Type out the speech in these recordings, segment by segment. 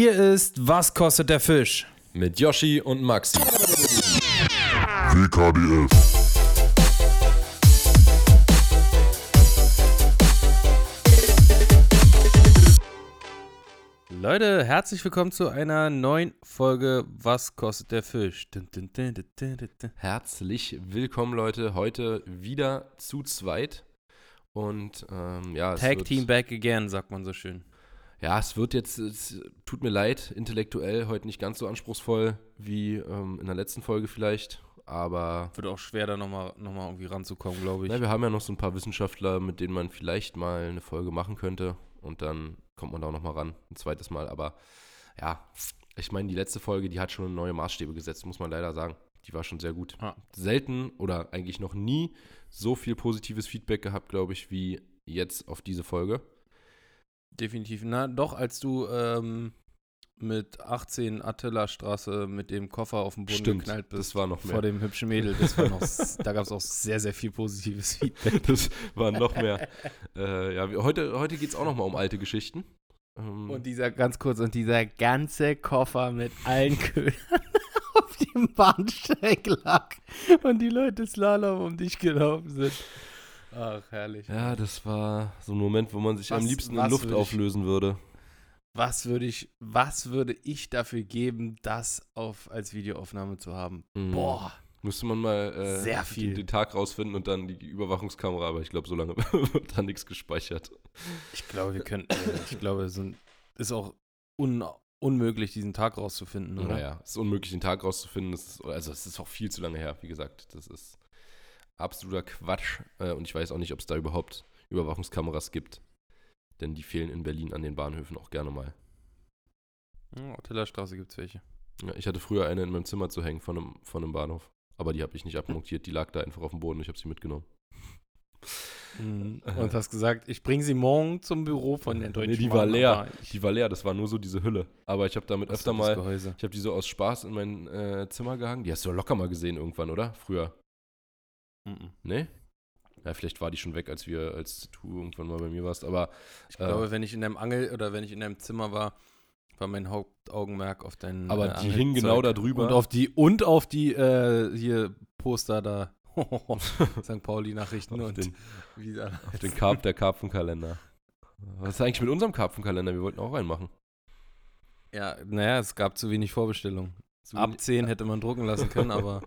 Hier ist Was kostet der Fisch? Mit Yoshi und Maxi. WKDF. Leute, herzlich willkommen zu einer neuen Folge Was kostet der Fisch? Dun, dun, dun. Herzlich willkommen, Leute. Heute wieder zu zweit. Und ähm, ja, es Tag wird, Team back again, sagt man so schön. Ja, es wird jetzt, es tut mir leid, intellektuell heute nicht ganz so anspruchsvoll wie ähm, in der letzten Folge vielleicht. Aber Wird auch schwer, da nochmal noch mal irgendwie ranzukommen, glaube ich. na, wir haben ja noch so ein paar Wissenschaftler, mit denen man vielleicht mal eine Folge machen könnte. Und dann kommt man da auch nochmal ran, ein zweites Mal. Aber ja, ich meine, die letzte Folge, die hat schon neue Maßstäbe gesetzt, muss man leider sagen. Die war schon sehr gut. Ja. Selten oder eigentlich noch nie so viel positives Feedback gehabt, glaube ich, wie jetzt auf diese Folge. Definitiv. Na, doch, als du ähm, mit 18 Attila-Straße mit dem Koffer auf den Boden Stimmt, geknallt bist. das war noch vor mehr. dem hübschen Mädel. Das war noch, da gab es auch sehr, sehr viel positives Feedback. Das war noch mehr. äh, ja, heute heute geht es auch nochmal um alte Geschichten. Ähm, Und dieser, ganz kurz, und dieser ganze Koffer mit allen Ködern auf dem Bahnsteig lag und die Leute Slalom um dich gelaufen sind. Ach, herrlich. ja, das war so ein Moment, wo man sich am Was- liebsten was in Luft würde ich- auflösen würde. Was würde ich, was würde ich dafür geben, das auf, als Videoaufnahme zu haben? Mhm. Boah. Müsste man mal äh, Sehr den- viel. Den, Tag rausfinden und dann die Überwachungskamera, aber ich glaube, so lange wird da nichts gespeichert. Ich glaube, wir könnten, ich glaube, es ist auch un, unmöglich, diesen Tag rauszufinden, oder? Naja, es ist unmöglich, den Tag rauszufinden. Ist, also, es ist auch viel zu lange her, wie gesagt. Das ist absoluter Quatsch. Äh, und ich weiß auch nicht, ob es da überhaupt Überwachungskameras gibt. Denn die fehlen in Berlin an den Bahnhöfen auch gerne mal. Ja, Tillerstraße gibt es welche. Ja, ich hatte früher eine in meinem Zimmer zu hängen von einem, von einem Bahnhof. Aber die habe ich nicht abmontiert. Die lag da einfach auf dem Boden. Ich habe sie mitgenommen. Mhm. Und hast gesagt, ich bringe sie morgen zum Büro von der Deutschen Nee, die Bahn, war leer. Die war leer. Das war nur so diese Hülle. Aber ich habe damit öfter mal Gehäuse. Ich habe die so aus Spaß in mein äh, Zimmer gehangen. Die hast du locker mal gesehen irgendwann, oder? Früher. Mhm. Nee? Ja, vielleicht war die schon weg, als wir, als du irgendwann mal bei mir warst. Aber Ich Äh. glaube, wenn ich in deinem Angel oder wenn ich in deinem Zimmer war, war mein Hauptaugenmerk auf deinen. Aber äh, die hingen genau da drüber. Und auf die und auf die äh, hier Poster da. St. Pauli Nachrichten auf und den, auf den Karp, der Karpfenkalender. Was ist eigentlich mit unserem Karpfenkalender? Wir wollten auch reinmachen. Ja, naja, es gab zu wenig Vorbestellungen. Ab wenig- 10 hätte man drucken lassen können, aber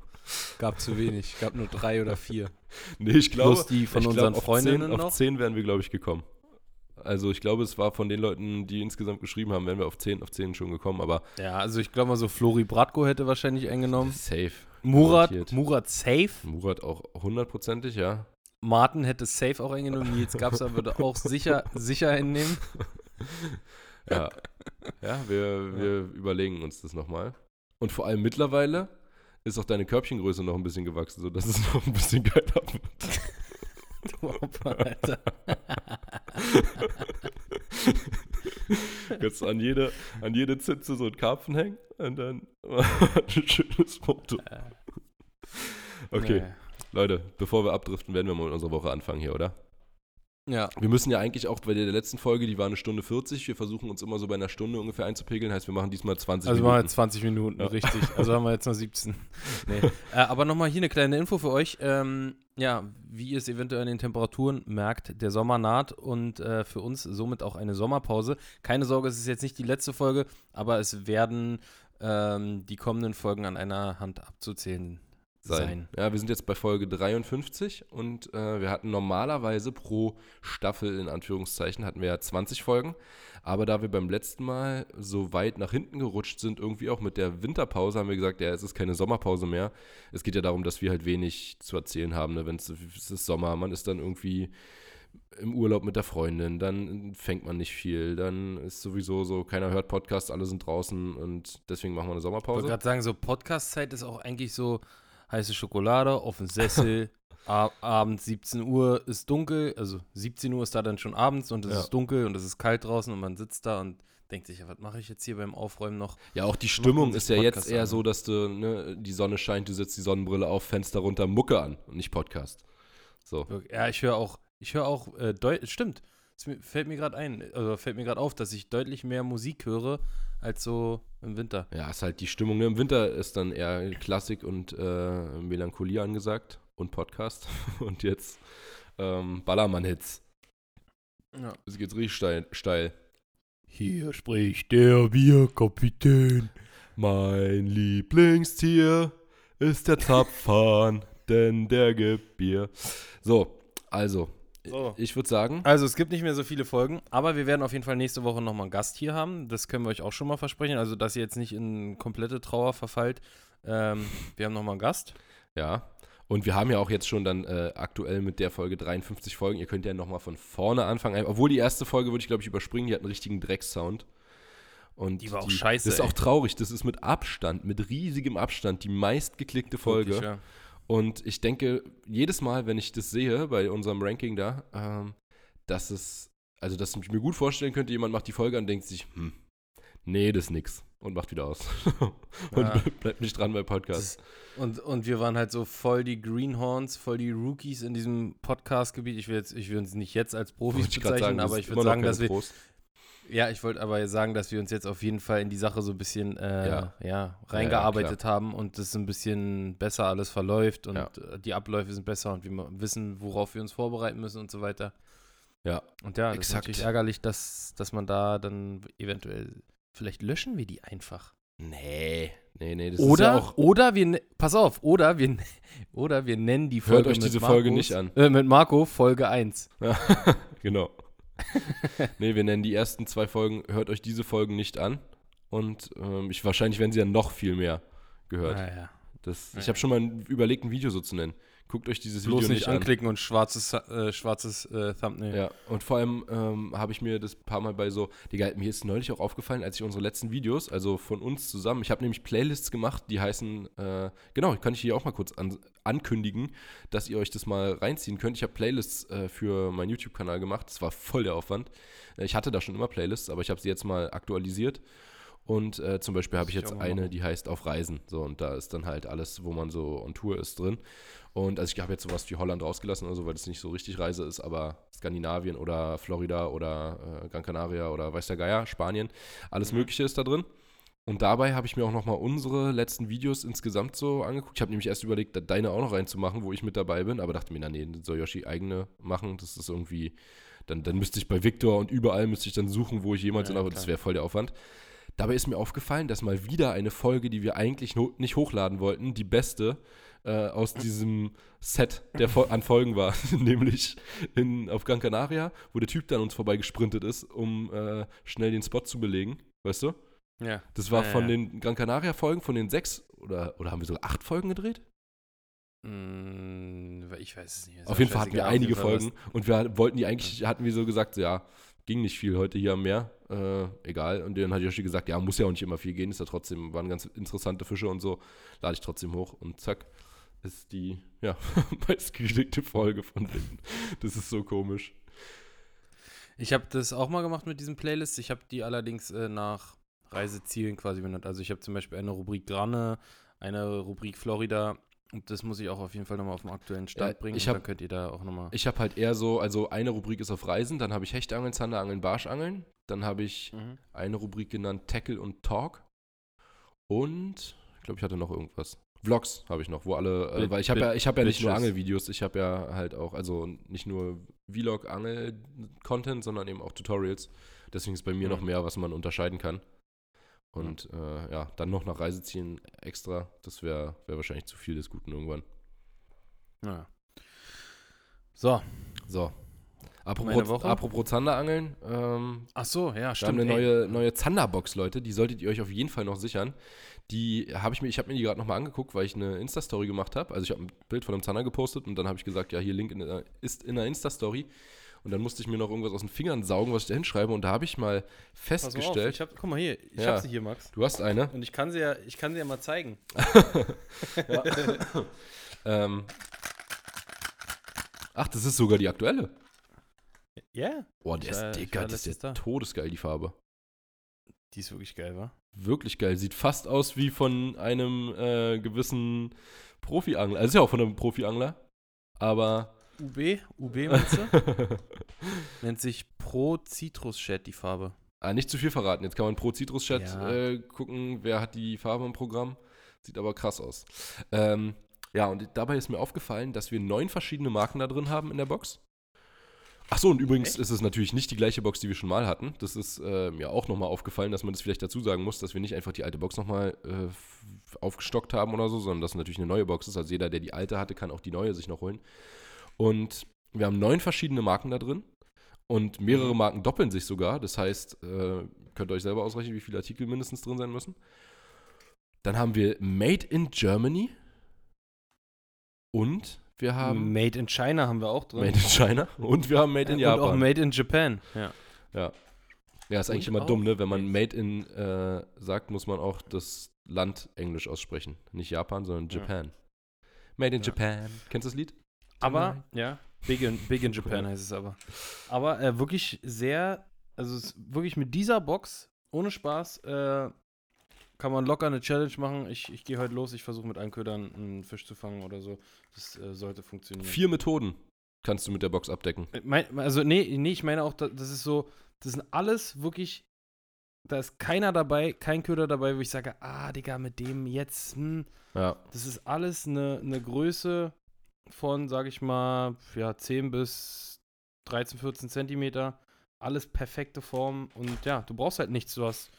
gab zu wenig. Gab nur drei oder vier. Nee, ich glaube, Plus die von unseren glaub, Freundinnen 10, noch. Auf 10 wären wir, glaube ich, gekommen. Also ich glaube, es war von den Leuten, die insgesamt geschrieben haben, wären wir auf 10, auf 10 schon gekommen, aber Ja, also ich glaube mal so Flori Bratko hätte wahrscheinlich eingenommen. safe. Murat, Garantiert. Murat safe. Murat auch hundertprozentig, ja. Martin hätte safe auch eingenommen. Nils Gabser würde auch sicher, sicher einnehmen. Ja, ja wir, wir überlegen uns das nochmal. Und vor allem mittlerweile ist auch deine Körbchengröße noch ein bisschen gewachsen, sodass es noch ein bisschen geiler wird. Du Opfer, Alter. Jetzt an jede, an jede Zitze so ein Karpfen hängen und dann ein schönes Foto. Okay, Nee. Leute, bevor wir abdriften, werden wir mal mit unserer Woche anfangen hier, oder? Ja, Wir müssen ja eigentlich auch bei der letzten Folge, die war eine Stunde 40, wir versuchen uns immer so bei einer Stunde ungefähr einzupegeln, heißt wir machen diesmal 20 also machen wir Minuten. jetzt 20 Minuten, Ja. richtig. Also haben wir jetzt noch 17. Nee. äh, aber nochmal hier eine kleine Info für euch. Ähm, ja, wie ihr es eventuell an den Temperaturen merkt, der Sommer naht und äh, für uns somit auch eine Sommerpause. Keine Sorge, es ist jetzt nicht die letzte Folge, aber es werden ähm, die kommenden Folgen an einer Hand abzuzählen sein. sein. Ja, wir sind jetzt bei Folge 53 und äh, wir hatten normalerweise pro Staffel in Anführungszeichen hatten wir ja 20 Folgen, aber da wir beim letzten Mal so weit nach hinten gerutscht sind, irgendwie auch mit der Winterpause, haben wir gesagt, ja, es ist keine Sommerpause mehr. Es geht ja darum, dass wir halt wenig zu erzählen haben, ne? wenn es ist Sommer, man ist dann irgendwie im Urlaub mit der Freundin, dann fängt man nicht viel, dann ist sowieso so, keiner hört Podcasts, alle sind draußen und deswegen machen wir eine Ich wollte Sommerpause. gerade sagen, so Podcast-Zeit ist auch eigentlich so heiße Schokolade auf dem Sessel. Ab, abends 17 Uhr ist dunkel, also 17 Uhr ist da dann schon abends und es Ja. ist dunkel und es ist kalt draußen und man sitzt da und denkt sich, ja, was mache ich jetzt hier beim Aufräumen noch? Ja, auch die Stimmung ist ja Podcast jetzt eher an. so, dass du, ne, die Sonne scheint, du setzt die Sonnenbrille auf, Fenster runter, Mucke an und nicht Podcast. So. Ja, ich höre auch, ich höre auch, äh, stimmt, Es fällt mir gerade ein, also fällt mir gerade auf, dass ich deutlich mehr Musik höre als so im Winter. Ja, ist halt die Stimmung. Ne? Im Winter ist dann eher Klassik und äh, Melancholie angesagt und Podcast. Und jetzt ähm, Ballermann-Hits. Ja. Es geht richtig steil. steil. Hier spricht der Bierkapitän. Mein Lieblingstier ist der Zapfhahn, denn der gibt Bier. So, also, So. ich würde sagen, Also es gibt nicht mehr so viele Folgen, aber wir werden auf jeden Fall nächste Woche nochmal einen Gast hier haben. Das können wir euch auch schon mal versprechen. Also dass ihr jetzt nicht in komplette Trauer verfallt. Ähm, wir haben nochmal einen Gast. ja. Und wir haben ja auch jetzt schon dann äh, aktuell mit der Folge 53 Folgen. Ihr könnt ja nochmal von vorne anfangen. Obwohl die erste Folge würde ich, glaube ich, überspringen. Die hat einen richtigen Drecksound. Und Die war auch scheiße, Das ist ey. auch traurig. Das ist mit Abstand, mit riesigem Abstand die meistgeklickte Folge. Wirklich, ja. Und ich denke, jedes Mal, wenn ich das sehe bei unserem Ranking da, ähm, dass es, also dass ich mir gut vorstellen könnte, jemand macht die Folge an und denkt sich, hm, nee, das ist nix. Und macht wieder aus. und Ja. bleibt nicht dran bei Podcast. Und, und wir waren halt so voll die Greenhorns, voll die Rookies in diesem Podcast-Gebiet. Ich will, jetzt, ich will uns nicht jetzt als Profis bezeichnen, das aber ich würde sagen, dass wir. Ja, ich wollte aber sagen, dass wir uns jetzt auf jeden Fall in die Sache so ein bisschen äh, Ja. ja. reingearbeitet haben und das ein bisschen besser alles verläuft und Ja. äh, die Abläufe sind besser und wir wissen, worauf wir uns vorbereiten müssen und so weiter. Ja, Und ja, das Exakt. ist natürlich ärgerlich, dass, dass man da dann eventuell, vielleicht löschen wir die einfach. nee, nee, nee, das Oder, ist ja auch, oder wir, ne- pass auf, oder wir, ne- oder wir nennen die Folge Hört euch diese Folge Markus- nicht an. Äh, mit Marco Folge 1. genau. nee, wir nennen die ersten zwei Folgen, hört euch diese Folgen nicht an. Und ähm, ich, wahrscheinlich werden sie ja noch viel mehr gehört. Naja. Das, Ja. ich habe schon mal überlegt, ein Video so zu nennen. Guckt euch dieses Bloß Video nicht an. anklicken und schwarzes, äh, schwarzes äh, Thumbnail. Ja, und vor allem ähm, habe ich mir das paar Mal bei so, Digga, mir ist neulich auch aufgefallen, als ich unsere letzten Videos, also von uns zusammen, ich habe nämlich Playlists gemacht, die heißen, äh, genau, kann ich hier auch mal kurz an, ankündigen, dass ihr euch das mal reinziehen könnt. Ich habe Playlists äh, für meinen YouTube-Kanal gemacht, das war voll der Aufwand. Äh, Ich hatte da schon immer Playlists, aber ich habe sie jetzt mal aktualisiert. Und äh, zum Beispiel habe ich jetzt eine, die heißt Auf Reisen. So, und da ist dann halt alles, wo man so on Tour ist, drin. Und also ich habe jetzt sowas wie Holland rausgelassen oder so, weil das nicht so richtig Reise ist, aber Skandinavien oder Florida oder äh, Gran Canaria oder weiß der Geier, Spanien, alles Mhm. Mögliche ist da drin. Und dabei habe ich mir auch nochmal unsere letzten Videos insgesamt so angeguckt. Ich habe nämlich erst überlegt, deine auch noch reinzumachen, wo ich mit dabei bin, aber dachte mir, na nee, soll Yoshi eigene machen. Das ist irgendwie, dann, dann müsste ich bei Victor und überall müsste ich dann suchen, wo ich jemals Ja, bin, aber das wäre voll der Aufwand. Dabei ist mir aufgefallen, dass mal wieder eine Folge, die wir eigentlich nicht hochladen wollten, die beste äh, aus diesem Set der Fol an Folgen war, nämlich in, auf Gran Canaria, wo der Typ dann uns vorbei gesprintet ist, um äh, schnell den Spot zu belegen, weißt du? Ja. Das war Ja, von ja. den Gran Canaria Folgen, von den sechs oder, oder haben wir sogar acht Folgen gedreht? Mm, ich weiß es nicht. Auf jeden Fall hatten wir einige Folgen und wir wollten die eigentlich, hatten wir so gesagt, so, ja, ging nicht viel heute hier am Meer, äh, egal. Und dann hat Yoshi gesagt, ja, muss ja auch nicht immer viel gehen, ist ja trotzdem, waren ganz interessante Fische und so, lade ich trotzdem hoch und zack, ist die, ja, meistgeklickte Folge von denen. Das ist so komisch. Ich habe das auch mal gemacht mit diesen Playlists. Ich habe die allerdings äh, nach Reisezielen quasi benannt. Also ich habe zum Beispiel eine Rubrik Granne, eine Rubrik Florida. Und das muss ich auch auf jeden Fall nochmal auf den aktuellen Stand Ja, bringen. ich hab- dann könnt ihr da auch nochmal. Ich habe halt eher so, also eine Rubrik ist auf Reisen, dann habe ich Hechtangeln, Zanderangeln, Barschangeln, dann habe ich Mhm. eine Rubrik genannt Tackle und Talk. Und ich glaube, ich hatte noch irgendwas. Vlogs habe ich noch, wo alle, äh, weil ich habe ja, ich habe ja nicht nur. Angelvideos, ich habe ja halt auch, also nicht nur Vlog-Angel-Content, sondern eben auch Tutorials. Deswegen ist bei mir Mhm. noch mehr, was man unterscheiden kann. Und äh, ja, dann noch nach Reisezielen extra, das wäre wär wahrscheinlich zu viel des Guten irgendwann. Ja. So. So. Apropos, apropos Zanderangeln, ähm, Ach so, ja, Wir haben stimmt. eine ey. neue, neue Zanderbox, Leute. Die solltet ihr euch auf jeden Fall noch sichern. Die habe ich mir, ich habe mir die gerade nochmal angeguckt, weil ich eine Insta-Story gemacht habe. Also ich habe ein Bild von einem Zander gepostet und dann habe ich gesagt, ja, hier Link in, der- ist in der Insta-Story. Und dann musste ich mir noch irgendwas aus den Fingern saugen, was ich da hinschreibe. Und da habe ich mal mal auf, festgestellt, ich hab, guck mal hier, ich Ja. hab sie hier, Max. du hast eine. Und ich kann sie ja, ich kann sie ja mal zeigen. Ähm, ach, das ist sogar die aktuelle. Ja, Boah, der Ich ist dicker, das ist ja todesgeil, die Farbe. die ist wirklich geil, wa? Wirklich geil. Sieht fast aus wie von einem äh, gewissen Profi-Angler. Also ist ja auch von einem Profi-Angler. Aber UB, UB meinst du? Nennt sich Pro Citrus Chat die Farbe. Ah, nicht zu viel verraten. Jetzt kann man pro Citrus-Chat Ja. äh, gucken, wer hat die Farbe im Programm. Sieht aber krass aus. Ähm, ja, und dabei ist mir aufgefallen, dass wir neun verschiedene Marken da drin haben in der Box. Ach so, und übrigens Echt? ist es natürlich nicht die gleiche Box, die wir schon mal hatten. Das ist äh, mir auch nochmal aufgefallen, dass man das vielleicht dazu sagen muss, dass wir nicht einfach die alte Box nochmal äh, aufgestockt haben oder so, sondern dass es natürlich eine neue Box ist. Also jeder, der die alte hatte, kann auch die neue sich noch holen. Und wir haben neun verschiedene Marken da drin. Und mehrere. Marken doppeln sich sogar. Das heißt, äh, könnt ihr euch selber ausrechnen, wie viele Artikel mindestens drin sein müssen. Dann haben wir Made in Germany. Und wir haben Made in China haben wir auch drin. Made in China. Und wir haben Made in Ja, Und auch Japan. Made in Japan. Ja. Ja. Ja, ist eigentlich Und immer dumm, ne? Wenn man Made- in äh, sagt, muss man auch das Land Englisch aussprechen. Nicht Japan, sondern Ja. Japan. Made in Ja. Japan. Kennst du das Lied? Aber, ja, Big in, Big in Japan heißt es aber. Aber äh, wirklich sehr, also es ist wirklich mit dieser Box, ohne Spaß, äh, kann man locker eine Challenge machen. Ich, ich gehe heute los, ich versuche mit Einködern einen Fisch zu fangen oder so. Das äh, sollte funktionieren. Vier Methoden kannst du mit der Box abdecken. Äh, Mein, also, nee, nee, ich meine auch, da- das ist so, das sind alles wirklich, da ist keiner dabei, kein Köder dabei, wo ich sage, ah, Digga, mit dem jetzt, hm, Ja. das ist alles eine, eine Größe von, sage ich mal, ja, 10 bis 13, 14 Zentimeter. Alles perfekte Form und ja, du brauchst halt nichts. Du hast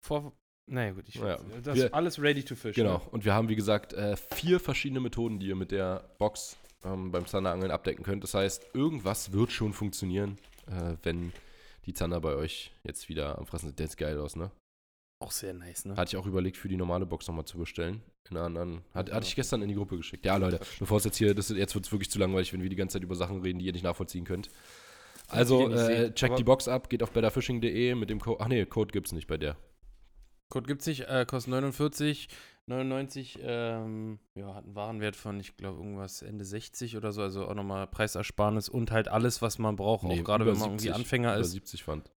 vor. Naja, gut, ich Ja, das wir- ist alles ready to fish. Genau. Ne? Und wir haben, wie gesagt, äh, vier verschiedene Methoden, die ihr mit der Box ähm, beim Zanderangeln abdecken könnt. Das heißt, irgendwas wird schon funktionieren, äh, wenn die Zander bei euch jetzt wieder am Fressen sind. Der sieht geil aus, ne? Auch sehr nice, ne? Hatte ich auch überlegt, für die normale Box nochmal zu bestellen. In einer anderen. Hat, Ja. hatte ich gestern in die Gruppe geschickt. Ja, Leute, bevor es jetzt hier, das, jetzt wird es wirklich zu langweilig, wenn wir die ganze Zeit über Sachen reden, die ihr nicht nachvollziehen könnt. Also, äh, checkt die Box ab, geht auf betterfishing.de mit dem Code. Ach nee, Code gibt's nicht bei der. Code gibt's nicht, äh, kostet 49, 99, ähm, ja, hat einen Warenwert von, ich glaube, irgendwas Ende 60 oder so, also auch nochmal Preisersparnis und halt alles, was man braucht, Nee, auch gerade wenn man irgendwie 70, Anfänger Über ist. 70 Pfand.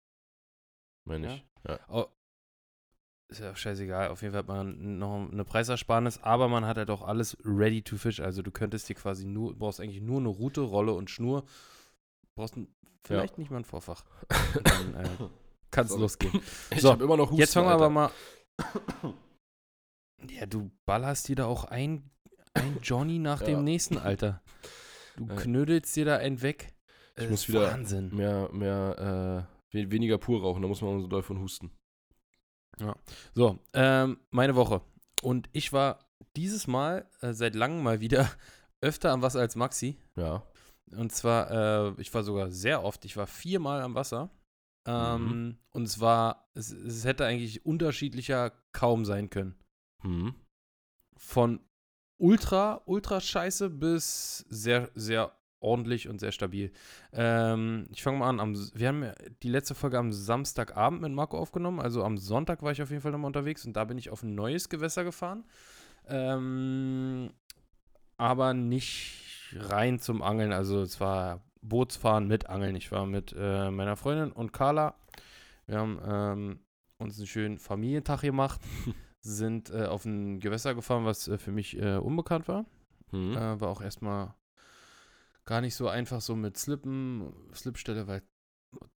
Meine ich. Ja. Oh, ist ja auch scheißegal, auf jeden Fall hat man noch eine Preisersparnis, aber man hat halt auch alles ready to fish, also du könntest dir quasi nur, brauchst eigentlich nur eine Route, Rolle und Schnur, brauchst n- vielleicht nicht mal ein Vorfach. Dann äh, kann es Sorry. losgehen. Ich So, habe immer noch Husten, Jetzt fangen wir aber mal. Ja, du ballerst dir da auch ein, ein Johnny nach Ja. dem nächsten, Alter. Du Ja. knödelst dir da einen weg. Ich Das muss wieder Wahnsinn. Mehr, mehr, äh, we- weniger pur rauchen, da muss man so doll von husten. So, ähm, meine Woche. Und ich war dieses Mal äh, seit langem mal wieder öfter am Wasser als Maxi. Ja. Und zwar, äh, ich war sogar sehr oft, ich war viermal am Wasser. Ähm, Und es war, es, es hätte eigentlich unterschiedlicher kaum sein können. Hm. von ultra, ultra scheiße bis sehr, sehr ordentlich und sehr stabil. Ähm, ich fange mal an. Am, wir haben die letzte Folge am Samstagabend mit Marco aufgenommen. Also am Sonntag war ich auf jeden Fall nochmal unterwegs und da bin ich auf ein neues Gewässer gefahren. Ähm, aber nicht rein zum Angeln. Also es war Bootsfahren mit Angeln. Ich war mit äh, meiner Freundin und Carla. Wir haben ähm, uns einen schönen Familientag gemacht sind äh, auf ein Gewässer gefahren, was äh, für mich äh, unbekannt war. Hm. Äh, war auch erstmal gar nicht so einfach so mit Slippen, Slipstelle, weil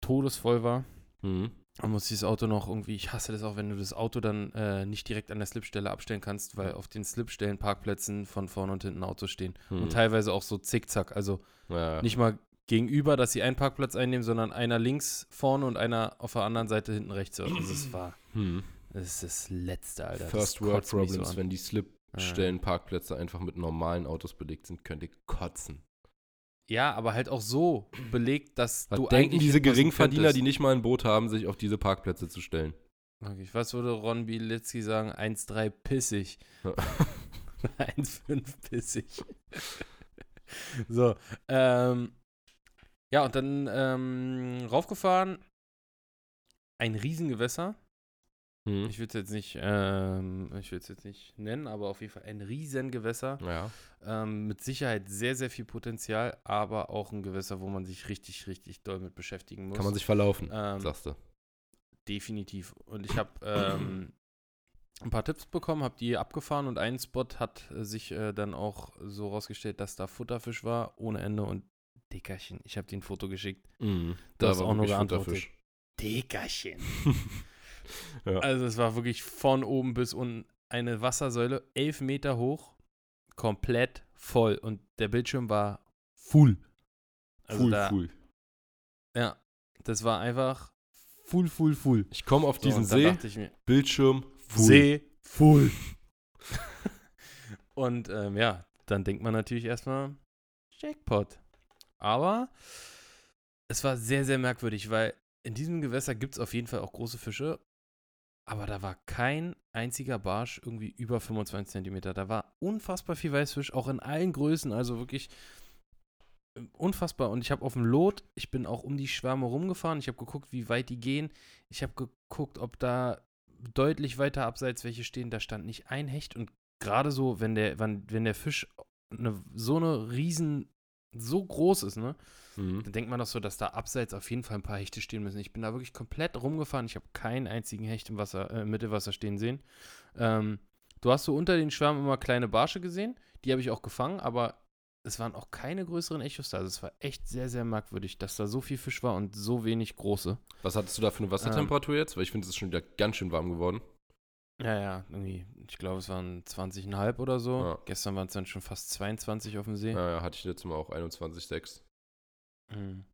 todesvoll war. Hm. Man muss dieses Auto noch irgendwie, ich hasse das auch, wenn du das Auto dann äh, nicht direkt an der Slipstelle abstellen kannst, weil auf den Slipstellen Parkplätzen von vorne und hinten Autos stehen. Hm. Und teilweise auch so zickzack. Also ja. nicht mal gegenüber, dass sie einen Parkplatz einnehmen, sondern einer links vorne und einer auf der anderen Seite hinten rechts. Also es war, Hm. das ist das Letzte, Alter. Das First World so Problems, an. wenn die Slipstellen Parkplätze einfach mit normalen Autos belegt sind, könnt ihr kotzen. Ja, aber halt auch so belegt, dass Was du denken eigentlich diese Geringverdiener, die nicht mal ein Boot haben, sich auf diese Parkplätze zu stellen? Okay, was würde Ron Bielitzki sagen? 1,3 pissig. Ja. 1,5 pissig. so, ähm, ja, und dann ähm, raufgefahren. Ein Riesengewässer. Hm. Ich will es jetzt nicht, ähm, ich will es jetzt nicht nennen, aber auf jeden Fall ein Riesengewässer. Ja. Ähm, mit Sicherheit sehr, sehr viel Potenzial, aber auch ein Gewässer, wo man sich richtig, richtig doll mit beschäftigen muss. Kann man sich verlaufen, ähm, sagst du. Definitiv. Und ich habe ähm, ein paar Tipps bekommen, habe die abgefahren und ein Spot hat äh, sich äh, dann auch so rausgestellt, dass da Futterfisch war ohne Ende und Dickerchen. Ich habe dir ein Foto geschickt. Du hast war auch nur geantwortet. Futterfisch. Dickerchen. Ja. Also es war wirklich von oben bis unten eine Wassersäule, elf Meter hoch, komplett voll. Und der Bildschirm war full. Also Full, da, full. Ja, das war einfach full, full, full. Ich komme auf So, diesen dann See, mir, Bildschirm, full. See full. und ähm, ja, dann denkt man natürlich erstmal Jackpot. Aber es war sehr, sehr merkwürdig, weil in diesem Gewässer gibt es auf jeden Fall auch große Fische. Aber da war kein einziger Barsch irgendwie über 25 Zentimeter. Da war unfassbar viel Weißfisch, auch in allen Größen. Also wirklich äh, unfassbar. Und ich habe auf dem Lot, ich bin auch um die Schwärme rumgefahren. Ich habe geguckt, wie weit die gehen. Ich habe geguckt, ob da deutlich weiter abseits welche stehen. Da stand nicht ein Hecht. Und gerade so, wenn der, wenn, wenn der Fisch eine, so eine riesen, so groß ist, ne? Mhm. Dann denkt man doch so, dass da abseits auf jeden Fall ein paar Hechte stehen müssen. Ich bin da wirklich komplett rumgefahren. Ich habe keinen einzigen Hecht im Wasser, äh, im Mittelwasser stehen sehen. Ähm, du hast so unter den Schwärmen immer kleine Barsche gesehen. Die habe ich auch gefangen, aber es waren auch keine größeren Echos da. Also es war echt sehr, sehr merkwürdig, dass da so viel Fisch war und so wenig große. Was hattest du da für eine Wassertemperatur jetzt? Weil ich finde, es ist schon wieder ganz schön warm geworden. Ja, ja, irgendwie, ich glaube, es waren 20,5 oder so. Ja. Gestern waren es dann schon fast 22 auf dem See. Ja, ja, hatte ich letztes Mal auch 21,6. Mhm.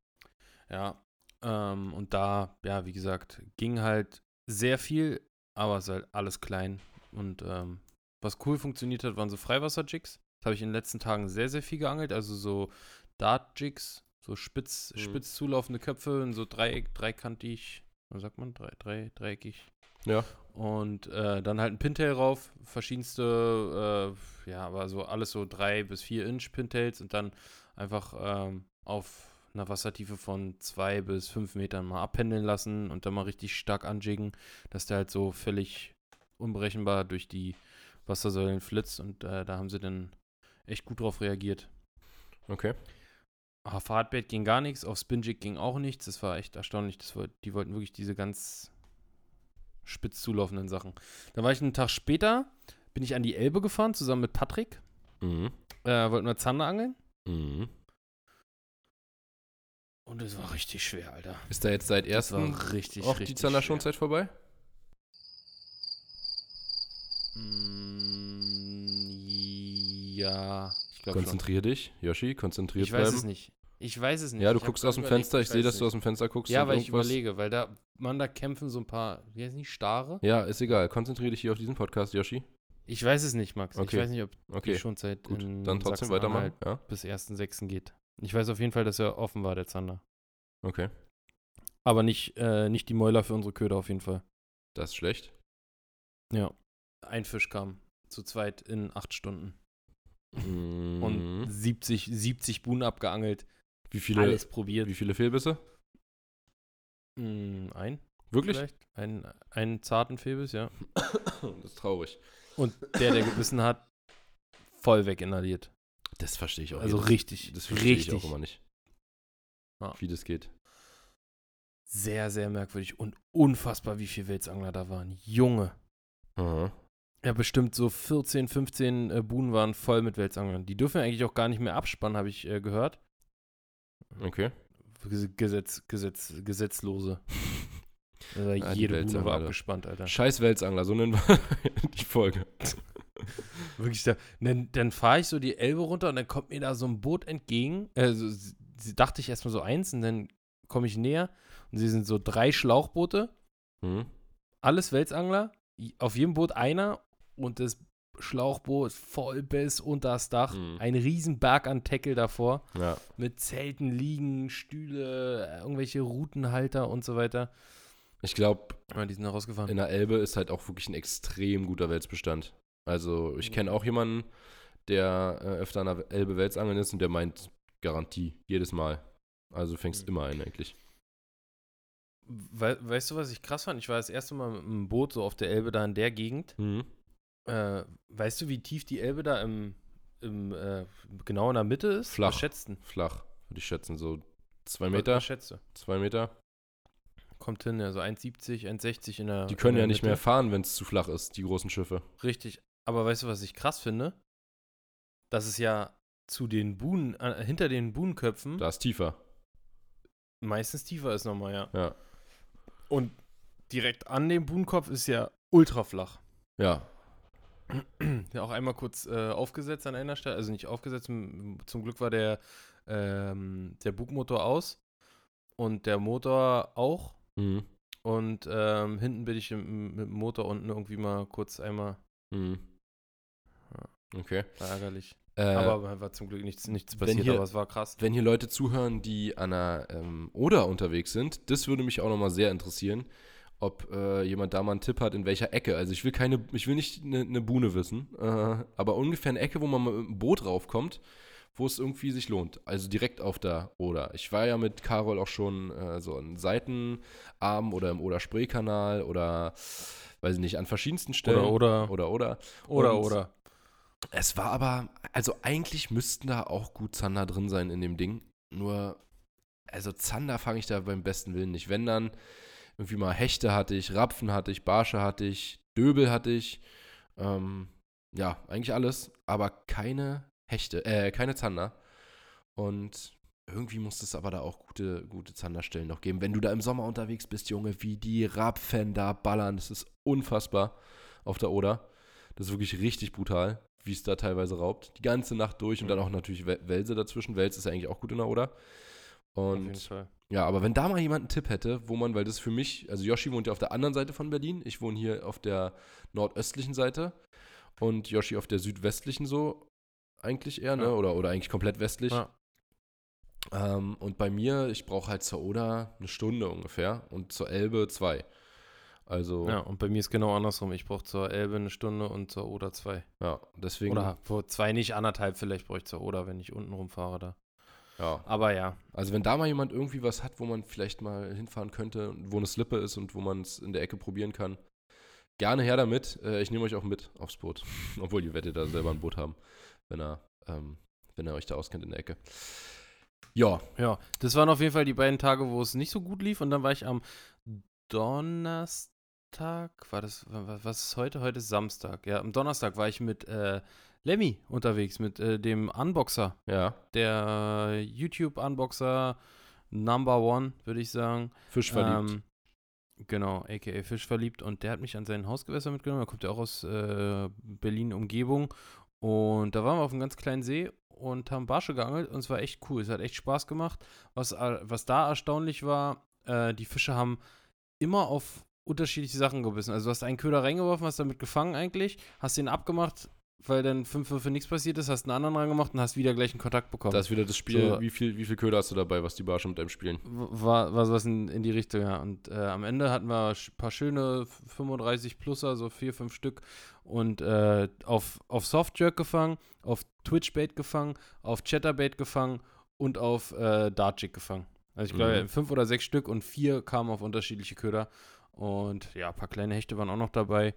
Ja, ähm, und da, ja, wie gesagt, ging halt sehr viel, aber es ist halt alles klein. Und ähm, was cool funktioniert hat, waren so Freiwasser-Jigs. Das habe ich in den letzten Tagen sehr, sehr viel geangelt. Also so Dart-Jigs, so spitz, Mhm. spitz zulaufende Köpfe, in so dreieck, dreikantig, was sagt man? Drei, drei, dreieckig. Ja. Und äh, dann halt ein Pintail rauf, verschiedenste, äh, ja, aber so alles so drei bis vier Inch Pintails und dann einfach ähm, auf einer Wassertiefe von zwei bis fünf Metern mal abpendeln lassen und dann mal richtig stark anjiggen, dass der halt so völlig unberechenbar durch die Wassersäulen flitzt und äh, da haben sie dann echt gut drauf reagiert. Okay. Auf Hardbait ging gar nichts, auf Spinjig ging auch nichts. Das war echt erstaunlich. Das die wollten wirklich diese ganz spitz zulaufenden Sachen. Dann war ich einen Tag später, bin ich an die Elbe gefahren, zusammen mit Patrick. Mhm. Äh, wollten wir Zander angeln. Mhm. Und es war richtig schwer, Alter. Ist da jetzt seit Das war ersten richtig, auch richtig die Zanderschonzeit vorbei? Mm, ja, ich glaube schon. Konzentrier dich, Yoshi, konzentriert Ich weiß bleiben. es nicht. Ich weiß es nicht. Ja, du Ich guckst aus dem überlegt, Fenster, ich sehe, dass du aus dem Fenster guckst. Ja, weil ich irgendwas- überlege, weil da, man, da kämpfen so ein paar, wie heißt nicht, Stare? Ja, ist egal. Konzentrier dich hier auf diesen Podcast, Yoshi. Ich weiß es nicht, Max. Okay. Ich weiß nicht, ob die Okay, Schonzeit gut. in Dann trotzdem weitermachen. Ja, bis 1.6. geht. Ich weiß auf jeden Fall, dass er offen war, der Zander. okay. Aber nicht, äh, nicht die Mäuler für unsere Köder auf jeden Fall. Das ist schlecht. Ja. Ein Fisch kam zu zweit in acht Stunden. Mhm. Und 70, 70 Buhnen abgeangelt. Wie viele, Alles probiert. wie viele Fehlbisse? Mm, ein Wirklich? vielleicht? Ein, einen zarten Fehlbiss, ja. Das ist traurig. Und der, der gebissen hat, voll weginhaliert. Das verstehe ich auch Also nicht. richtig. Das verstehe richtig. ich auch immer nicht. Ja. Wie das geht. Sehr, sehr merkwürdig und unfassbar, wie viele Welsangler da waren. Junge. Aha. Ja, bestimmt so 14, 15 äh, Buhnen waren voll mit Welsanglern. Die dürfen eigentlich auch gar nicht mehr abspannen, habe ich äh, gehört. Okay. Ges- Gesetz, Gesetz, Gesetzlose. Also Ah, jede Welsangler, war Alter. abgespannt, Alter. Scheiß Welsangler, so nennen wir die Folge. Wirklich, da, dann, dann fahre ich so die Elbe runter und dann kommt mir da so ein Boot entgegen. So, sie- sie dachte ich erstmal so eins und dann komme ich näher und sie sind so drei Schlauchboote, Mhm. alles Welsangler, auf jedem Boot einer und das Schlauchboot voll bis unter das Dach. Mhm. Ein riesen Berg an Tackle davor Ja. mit Zelten, Liegen, Stühle, äh, irgendwelche Routenhalter und so weiter. Ich glaube, Ja, die sind rausgefahren. in der Elbe ist halt auch wirklich ein extrem guter Welsbestand. Also, ich kenne auch jemanden, der äh, öfter an der Elbe Welsangeln ist und der meint Garantie, jedes Mal. Also, fängst Mhm. immer ein eigentlich. We weißt du, was ich krass fand? Ich war das erste Mal mit einem Boot so auf der Elbe da in der Gegend. Mhm. Äh, weißt du, wie tief die Elbe da im, im äh, genau in der Mitte ist? Flach. Was du? Flach, würde ich schätzen. So zwei Meter, was schätzt du? zwei Meter. Kommt hin, ja, so 1,70, 1,60 in der Die können der ja nicht mehr Mitte. fahren, wenn es zu flach ist, die großen Schiffe. Richtig. Aber weißt du, was ich krass finde? Das ist ja zu den Buhnen, äh, hinter den Buhnenköpfen Da ist tiefer. meistens tiefer ist nochmal, ja. Ja. Und direkt an dem Buhnenkopf ist ja ultra flach. Ja. Ja, auch einmal kurz äh, aufgesetzt an einer Stelle, also nicht aufgesetzt, zum Glück war der, ähm, der Bugmotor aus und der Motor auch. Mhm. Und ähm, hinten bin ich im, mit dem Motor unten irgendwie mal kurz einmal Mhm. Okay. war ärgerlich. Äh, aber war zum Glück nichts, nichts passiert, hier- aber es war krass. wenn hier Leute zuhören, die an der ähm, Oder unterwegs sind, das würde mich auch nochmal sehr interessieren, ob äh, jemand da mal einen Tipp hat, in welcher Ecke. Also ich will keine, ich will nicht eine ne Buhne wissen, äh, aber ungefähr eine Ecke, wo man mit dem Boot raufkommt, wo es irgendwie sich lohnt. Also direkt auf der Oder. Ich war ja mit Carol auch schon äh, so an Seitenarm oder im Oder-Spree-Kanal oder weiß ich nicht, an verschiedensten Stellen. Oder, oder, Oder, oder. oder, Und oder. Es war aber, also eigentlich müssten da auch gut Zander drin sein in dem Ding. Nur, also Zander fange ich da beim besten Willen nicht. Wenn dann irgendwie mal Hechte hatte ich, Rapfen hatte ich, Barsche hatte ich, Döbel hatte ich. Ähm, ja, eigentlich alles, aber keine Hechte, äh, keine Zander. Und irgendwie muss es aber da auch gute, gute Zanderstellen noch geben. Wenn du da im Sommer unterwegs bist, Junge, wie die Rapfen da ballern, das ist unfassbar auf der Oder. Das ist wirklich richtig brutal, wie es da teilweise raubt. Die ganze Nacht durch und dann auch natürlich Wel- Welse dazwischen. Wels ist ja eigentlich auch gut in der Oder. Auf jeden Und Fall. Ja, aber wenn da mal jemand einen Tipp hätte, wo man, weil das für mich, also Yoshi wohnt ja auf der anderen Seite von Berlin, ich wohne hier auf der nordöstlichen Seite und Yoshi auf der südwestlichen so eigentlich eher, ne? Ja. Oder, oder eigentlich komplett westlich. Ja. Ähm, und bei mir, ich brauche halt zur Oder eine Stunde ungefähr und zur Elbe zwei. Also, Ja, und bei mir ist genau andersrum. Ich brauche zur Elbe eine Stunde und zur Oder zwei. ja, deswegen, Oder vor zwei nicht, anderthalb vielleicht brauche ich zur Oder, wenn ich unten rumfahre da. Ja. Aber ja, Also wenn da mal jemand irgendwie was hat, wo man vielleicht mal hinfahren könnte, wo eine Slippe ist und wo man es in der Ecke probieren kann, gerne her damit. Äh, ich nehme euch auch mit aufs Boot. Obwohl ihr werdet da selber ein Boot haben, wenn er, ähm, wenn er euch da auskennt in der Ecke. Ja, ja. Das waren auf jeden Fall die beiden Tage, wo es nicht so gut lief. Und dann war ich am Donnerstag, war das, wa- was ist heute? Heute ist Samstag. Ja, am Donnerstag war ich mit äh, Lemmy unterwegs, mit äh, dem Unboxer. ja, Der YouTube-Unboxer Number One, würde ich sagen. Fisch verliebt. Ähm, genau, aka Fisch verliebt. Und der hat mich an sein Hausgewässer mitgenommen. Er kommt ja auch aus äh, Berlin-Umgebung. Und da waren wir auf einem ganz kleinen See und haben Barsche geangelt. Und es war echt cool. Es hat echt Spaß gemacht. Was, äh, was da erstaunlich war, äh, die Fische haben immer auf unterschiedliche Sachen gebissen. Also du hast einen Köder reingeworfen, hast damit gefangen eigentlich, hast den abgemacht, weil dann fünf für nichts passiert ist, hast einen anderen reingemacht und hast wieder gleich einen Kontakt bekommen. das ist wieder das Spiel, so- wie, viel, wie viel Köder hast du dabei, was die Barsche mit einem spielen? war, war sowas in, in die Richtung, ja. Und äh, am Ende hatten wir ein paar schöne 35 Pluser, so vier, fünf Stück. Und äh, auf, auf Softjerk gefangen, auf Twitchbait gefangen, auf Chatterbait gefangen und auf äh, Dartjig gefangen. Also ich glaube, Mhm. fünf oder sechs Stück und vier kamen auf unterschiedliche Köder. Und ja, ein paar kleine Hechte waren auch noch dabei.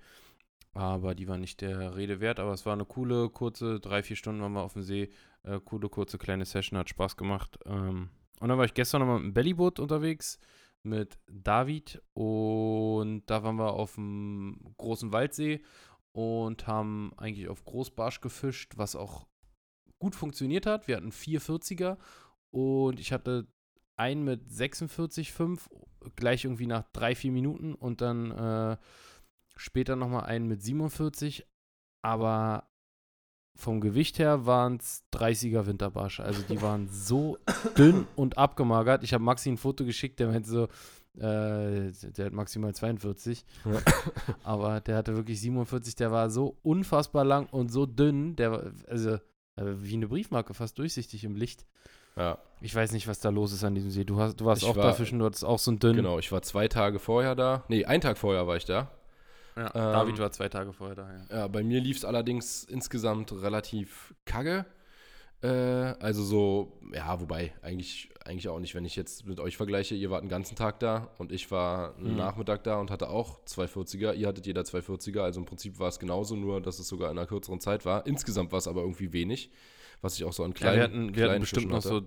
Aber die waren nicht der Rede wert. Aber es war eine coole, kurze, drei, vier Stunden waren wir auf dem See. Äh, coole, kurze, kleine Session, hat Spaß gemacht. Ähm, und dann war ich gestern nochmal mit dem Bellyboot unterwegs mit David. Und da waren wir auf dem großen Waldsee und haben eigentlich auf Großbarsch gefischt, was auch gut funktioniert hat. Wir hatten vier 40er und ich hatte einen mit 46,5, gleich irgendwie nach drei, vier Minuten und dann äh, später nochmal einen mit 47, aber vom Gewicht her waren es 30er Winterbarsche. Also die waren so dünn und abgemagert. Ich habe Maxi ein Foto geschickt, der meinte so, äh, der hat maximal 42. Ja. Aber der hatte wirklich 47, der war so unfassbar lang und so dünn, der war, also äh, wie eine Briefmarke, fast durchsichtig im Licht. Ja, Ich weiß nicht, was da los ist an diesem See. Du, hast, du warst Ich auch war- da fischen, du hattest auch so einen dünnen. genau. Ich war zwei Tage vorher da. Nee, einen Tag vorher war ich da. Ja, Ähm, David war zwei Tage vorher da, ja. Ja, bei mir lief es allerdings insgesamt relativ kacke. Äh, also so, ja, wobei, eigentlich, eigentlich auch nicht, wenn ich jetzt mit euch vergleiche. Ihr wart einen ganzen Tag da und ich war einen Mhm. Nachmittag da und hatte auch 240er. Ihr hattet jeder 240er, also im Prinzip war es genauso, nur dass es sogar in einer kürzeren Zeit war. Insgesamt war es aber irgendwie wenig, was ich auch so an Ja, kleinen wir hatten, wir hatten bestimmt noch so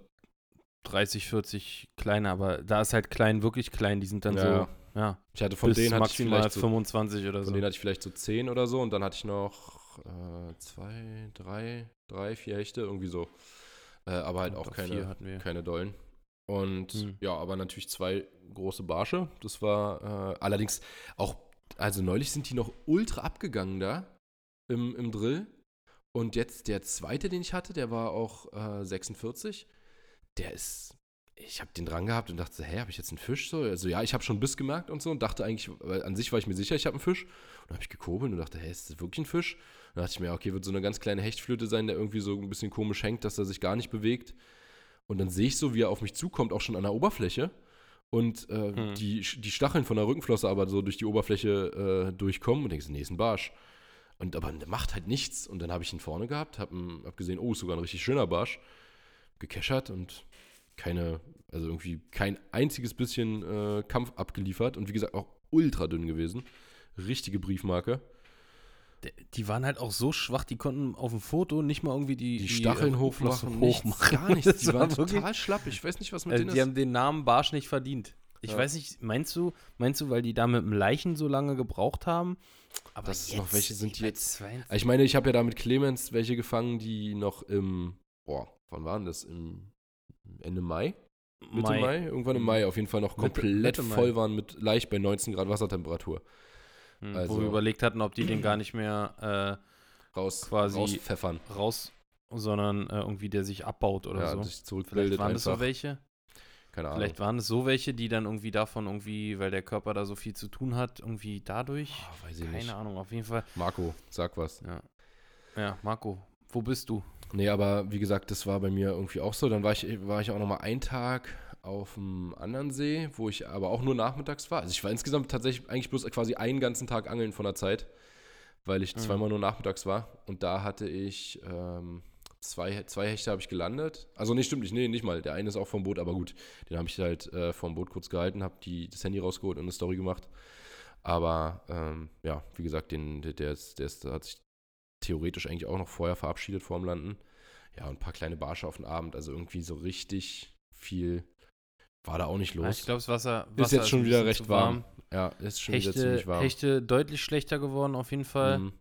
30, 40 kleine, aber da ist halt klein, wirklich klein. Die sind dann Ja, so, ja, Ich hatte von bis denen hatte ich vielleicht so 25 oder Von so. denen hatte ich vielleicht so 10 oder so und dann hatte ich noch äh, zwei, drei, drei, vier Hechte, irgendwie so. Äh, aber halt Und auch keine, keine Dollen. Und Hm. ja, aber natürlich zwei große Barsche. Das war äh, allerdings auch, also neulich sind die noch ultra abgegangen da im, im Drill. Und jetzt der zweite, den ich hatte, der war auch äh, 46. Der ist, ich habe den dran gehabt und dachte, so, hä, habe ich jetzt einen Fisch so? Also ja, ich habe schon Biss gemerkt und so und dachte eigentlich, weil an sich war ich mir sicher, ich habe einen Fisch. Und dann habe ich gekurbelt und dachte, hä, ist das wirklich ein Fisch? Und dann dachte ich mir, okay, wird so eine ganz kleine Hechtflöte sein, der irgendwie so ein bisschen komisch hängt, dass er sich gar nicht bewegt. Und dann sehe ich so, wie er auf mich zukommt, auch schon an der Oberfläche. Und äh, Hm. die, die Stacheln von der Rückenflosse aber so durch die Oberfläche äh, durchkommen und denkst, nee, ist ein Barsch. Und aber der macht halt nichts. Und dann habe ich ihn vorne gehabt, habe hab gesehen, oh, ist sogar ein richtig schöner Barsch. Gekeschert und keine, also irgendwie kein einziges bisschen äh, Kampf abgeliefert. Und wie gesagt, auch ultra dünn gewesen. Richtige Briefmarke. Die waren halt auch so schwach, die konnten auf dem Foto nicht mal irgendwie die, Die Stacheln äh, hochmachen, Flossen nichts, hochmachen. gar nichts. Das Die war waren wirklich- total schlapp. Ich weiß nicht, was mit Also denen die ist. haben den Namen Barsch nicht verdient. Ich Ja. weiß nicht, meinst du, meinst du, weil die da mit dem Leichen so lange gebraucht haben? Aber Dass es noch welche sind, die jetzt- 22 Ich meine, ich habe ja da mit Clemens welche gefangen, die noch im, boah, wann waren das? Im Ende Mai? Mitte Mai? Irgendwann im Mhm. Mai auf jeden Fall noch Mitte- komplett Mitte Mai. voll waren mit leicht bei 19 Grad Wassertemperatur. Hm, Also- wo wir überlegt hatten, ob die den gar nicht mehr Raus, Quasi- rauspfeffern. äh, raus, sondern äh, irgendwie der sich abbaut oder ja, so. sich Vielleicht zurückbildet waren das einfach. so welche. Keine Ahnung. Vielleicht waren es so welche, die dann irgendwie davon irgendwie, weil der Körper da so viel zu tun hat, irgendwie dadurch. Ah, weiß ich Keine nicht. Ahnung, auf jeden Fall. Marco, sag was. Ja. Ja, Marco, wo bist du? Nee, aber wie gesagt, das war bei mir irgendwie auch so. Dann war ich, war ich auch noch mal einen Tag auf dem anderen See, wo ich aber auch nur nachmittags war. Also ich war insgesamt tatsächlich eigentlich bloß quasi einen ganzen Tag angeln von der Zeit, weil ich Mhm. zweimal nur nachmittags war. Und da hatte ich ähm, zwei, zwei Hechte habe ich gelandet. Also nee, stimmt nicht, nee, nicht mal. Der eine ist auch vom Boot, aber gut. Den habe ich halt äh, vom Boot kurz gehalten, habe das Handy rausgeholt und eine Story gemacht. Aber ähm, ja, wie gesagt, den, der, der, ist, der ist, der hat sich theoretisch eigentlich auch noch vorher verabschiedet vorm Landen. Ja, und ein paar kleine Barsche auf den Abend. Also irgendwie so richtig viel war da auch nicht Ah, los. ich glaube, das Wasser, ist Wasser jetzt schon ein wieder recht zu warm. ja, ist schon wieder Hechte, ziemlich warm. Hechte deutlich schlechter geworden, auf jeden Fall. Mhm.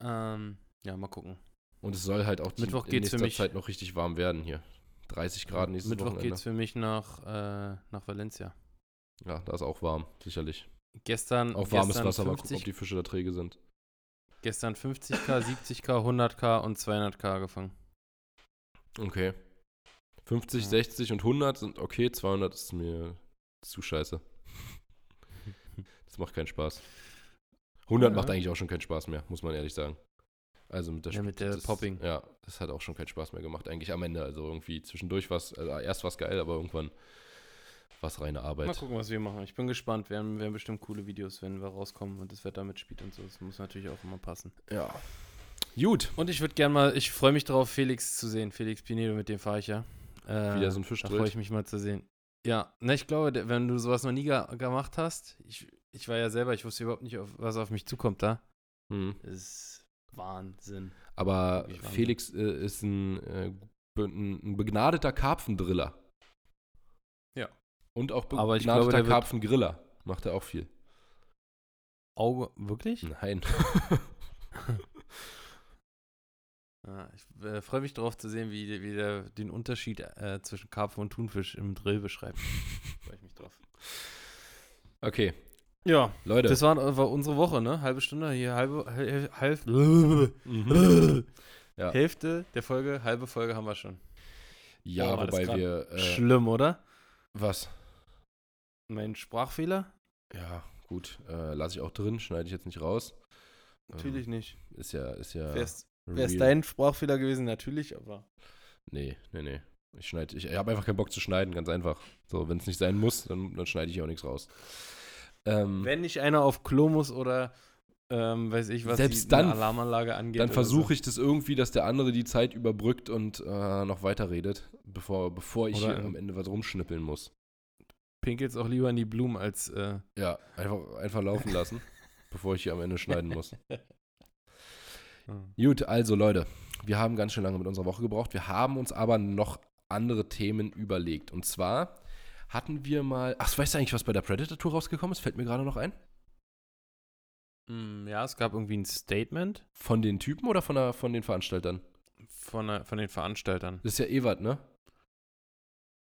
Ähm, ja, mal gucken. Und es soll halt auch die, Mittwoch in geht's für nächster mich- Zeit noch richtig warm werden hier. 30 Grad nächstes Mittwoch Wochenende. geht es für mich nach, äh, nach Valencia. Ja, da ist auch warm, sicherlich. Gestern, Auch warmes gestern Wasser, mal gucken, 50, ob die Fische da träge sind. Gestern 50k, 70k, 100k und 200k gefangen. Okay. 50, Ja. 60 und 100 sind okay, 200 ist mir zu scheiße. Das macht keinen Spaß. 100 Ja. macht eigentlich auch schon keinen Spaß mehr, muss man ehrlich sagen. Also mit der, Ja, mit der das, Popping. Ja, das hat auch schon keinen Spaß mehr gemacht, eigentlich am Ende. Also irgendwie zwischendurch was, also erst war es geil, aber irgendwann war es reine Arbeit. Mal gucken, was wir machen. Ich bin gespannt. Wir haben, wir haben bestimmt coole Videos, wenn wir rauskommen und das Wetter mitspielt und so. Das muss natürlich auch immer passen. Ja. Gut. Und ich würde gerne mal, ich freue mich darauf, Felix zu sehen. Felix Pinedo, mit dem fahre ich ja. Äh, Wie der so ein Fisch Da freue ich mich mal zu sehen. Ja, ne, ich glaube, wenn du sowas noch nie ge gemacht hast, ich, ich war ja selber, ich wusste überhaupt nicht, auf, was auf mich zukommt da. Hm. Das ist Wahnsinn. Aber. Felix äh, ist ein, äh, ein begnadeter Karpfendriller. Und auch Aber ich begnadeter glaube, der Karpfengriller. Macht er auch viel. Auge, wirklich? Nein. Ja, ich äh, freue mich darauf zu sehen, wie, der- wie der den Unterschied äh, zwischen Karpfen und Thunfisch im Drill beschreibt. freue ich mich drauf. Okay, Ja, Leute. das war, war unsere Woche, ne? Halbe Stunde, hier halbe, halb, Mhm. Ja. Hälfte der Folge, halbe Folge haben wir schon. ja, das wobei wir. Äh, Schlimm, oder? was? Mein Sprachfehler? Ja, gut. Äh, Lasse ich auch drin, schneide ich jetzt nicht raus. Natürlich nicht. Ähm, ist ja. Ist ja Wäre es dein Sprachfehler gewesen? Natürlich, aber. Nee, nee, nee. Ich schneide. Ich, ich habe einfach keinen Bock zu schneiden, ganz einfach. So, wenn es nicht sein muss, dann, dann schneide ich auch nichts raus. Ähm, Wenn nicht einer auf Klo muss oder ähm, weiß ich was, Selbst die, dann- Alarmanlage angeht. Dann versuche so. ich das irgendwie, dass der andere die Zeit überbrückt und äh, noch weiterredet, bevor, bevor ich Oder am Ende was rumschnippeln muss. Pinkelst auch lieber in die Blumen als. Äh, Ja, einfach, einfach laufen lassen, bevor ich hier am Ende schneiden muss. Gut, also Leute, wir haben ganz schön lange mit unserer Woche gebraucht. Wir haben uns aber noch andere Themen überlegt. Und zwar hatten wir mal. Ach, weißt du eigentlich, was bei der Predator Tour rausgekommen ist? Fällt mir gerade noch ein. Mm, ja, es gab irgendwie ein Statement Von den Typen oder von, der, von den Veranstaltern? von, der- von den Veranstaltern. Das ist ja Ewart, ne?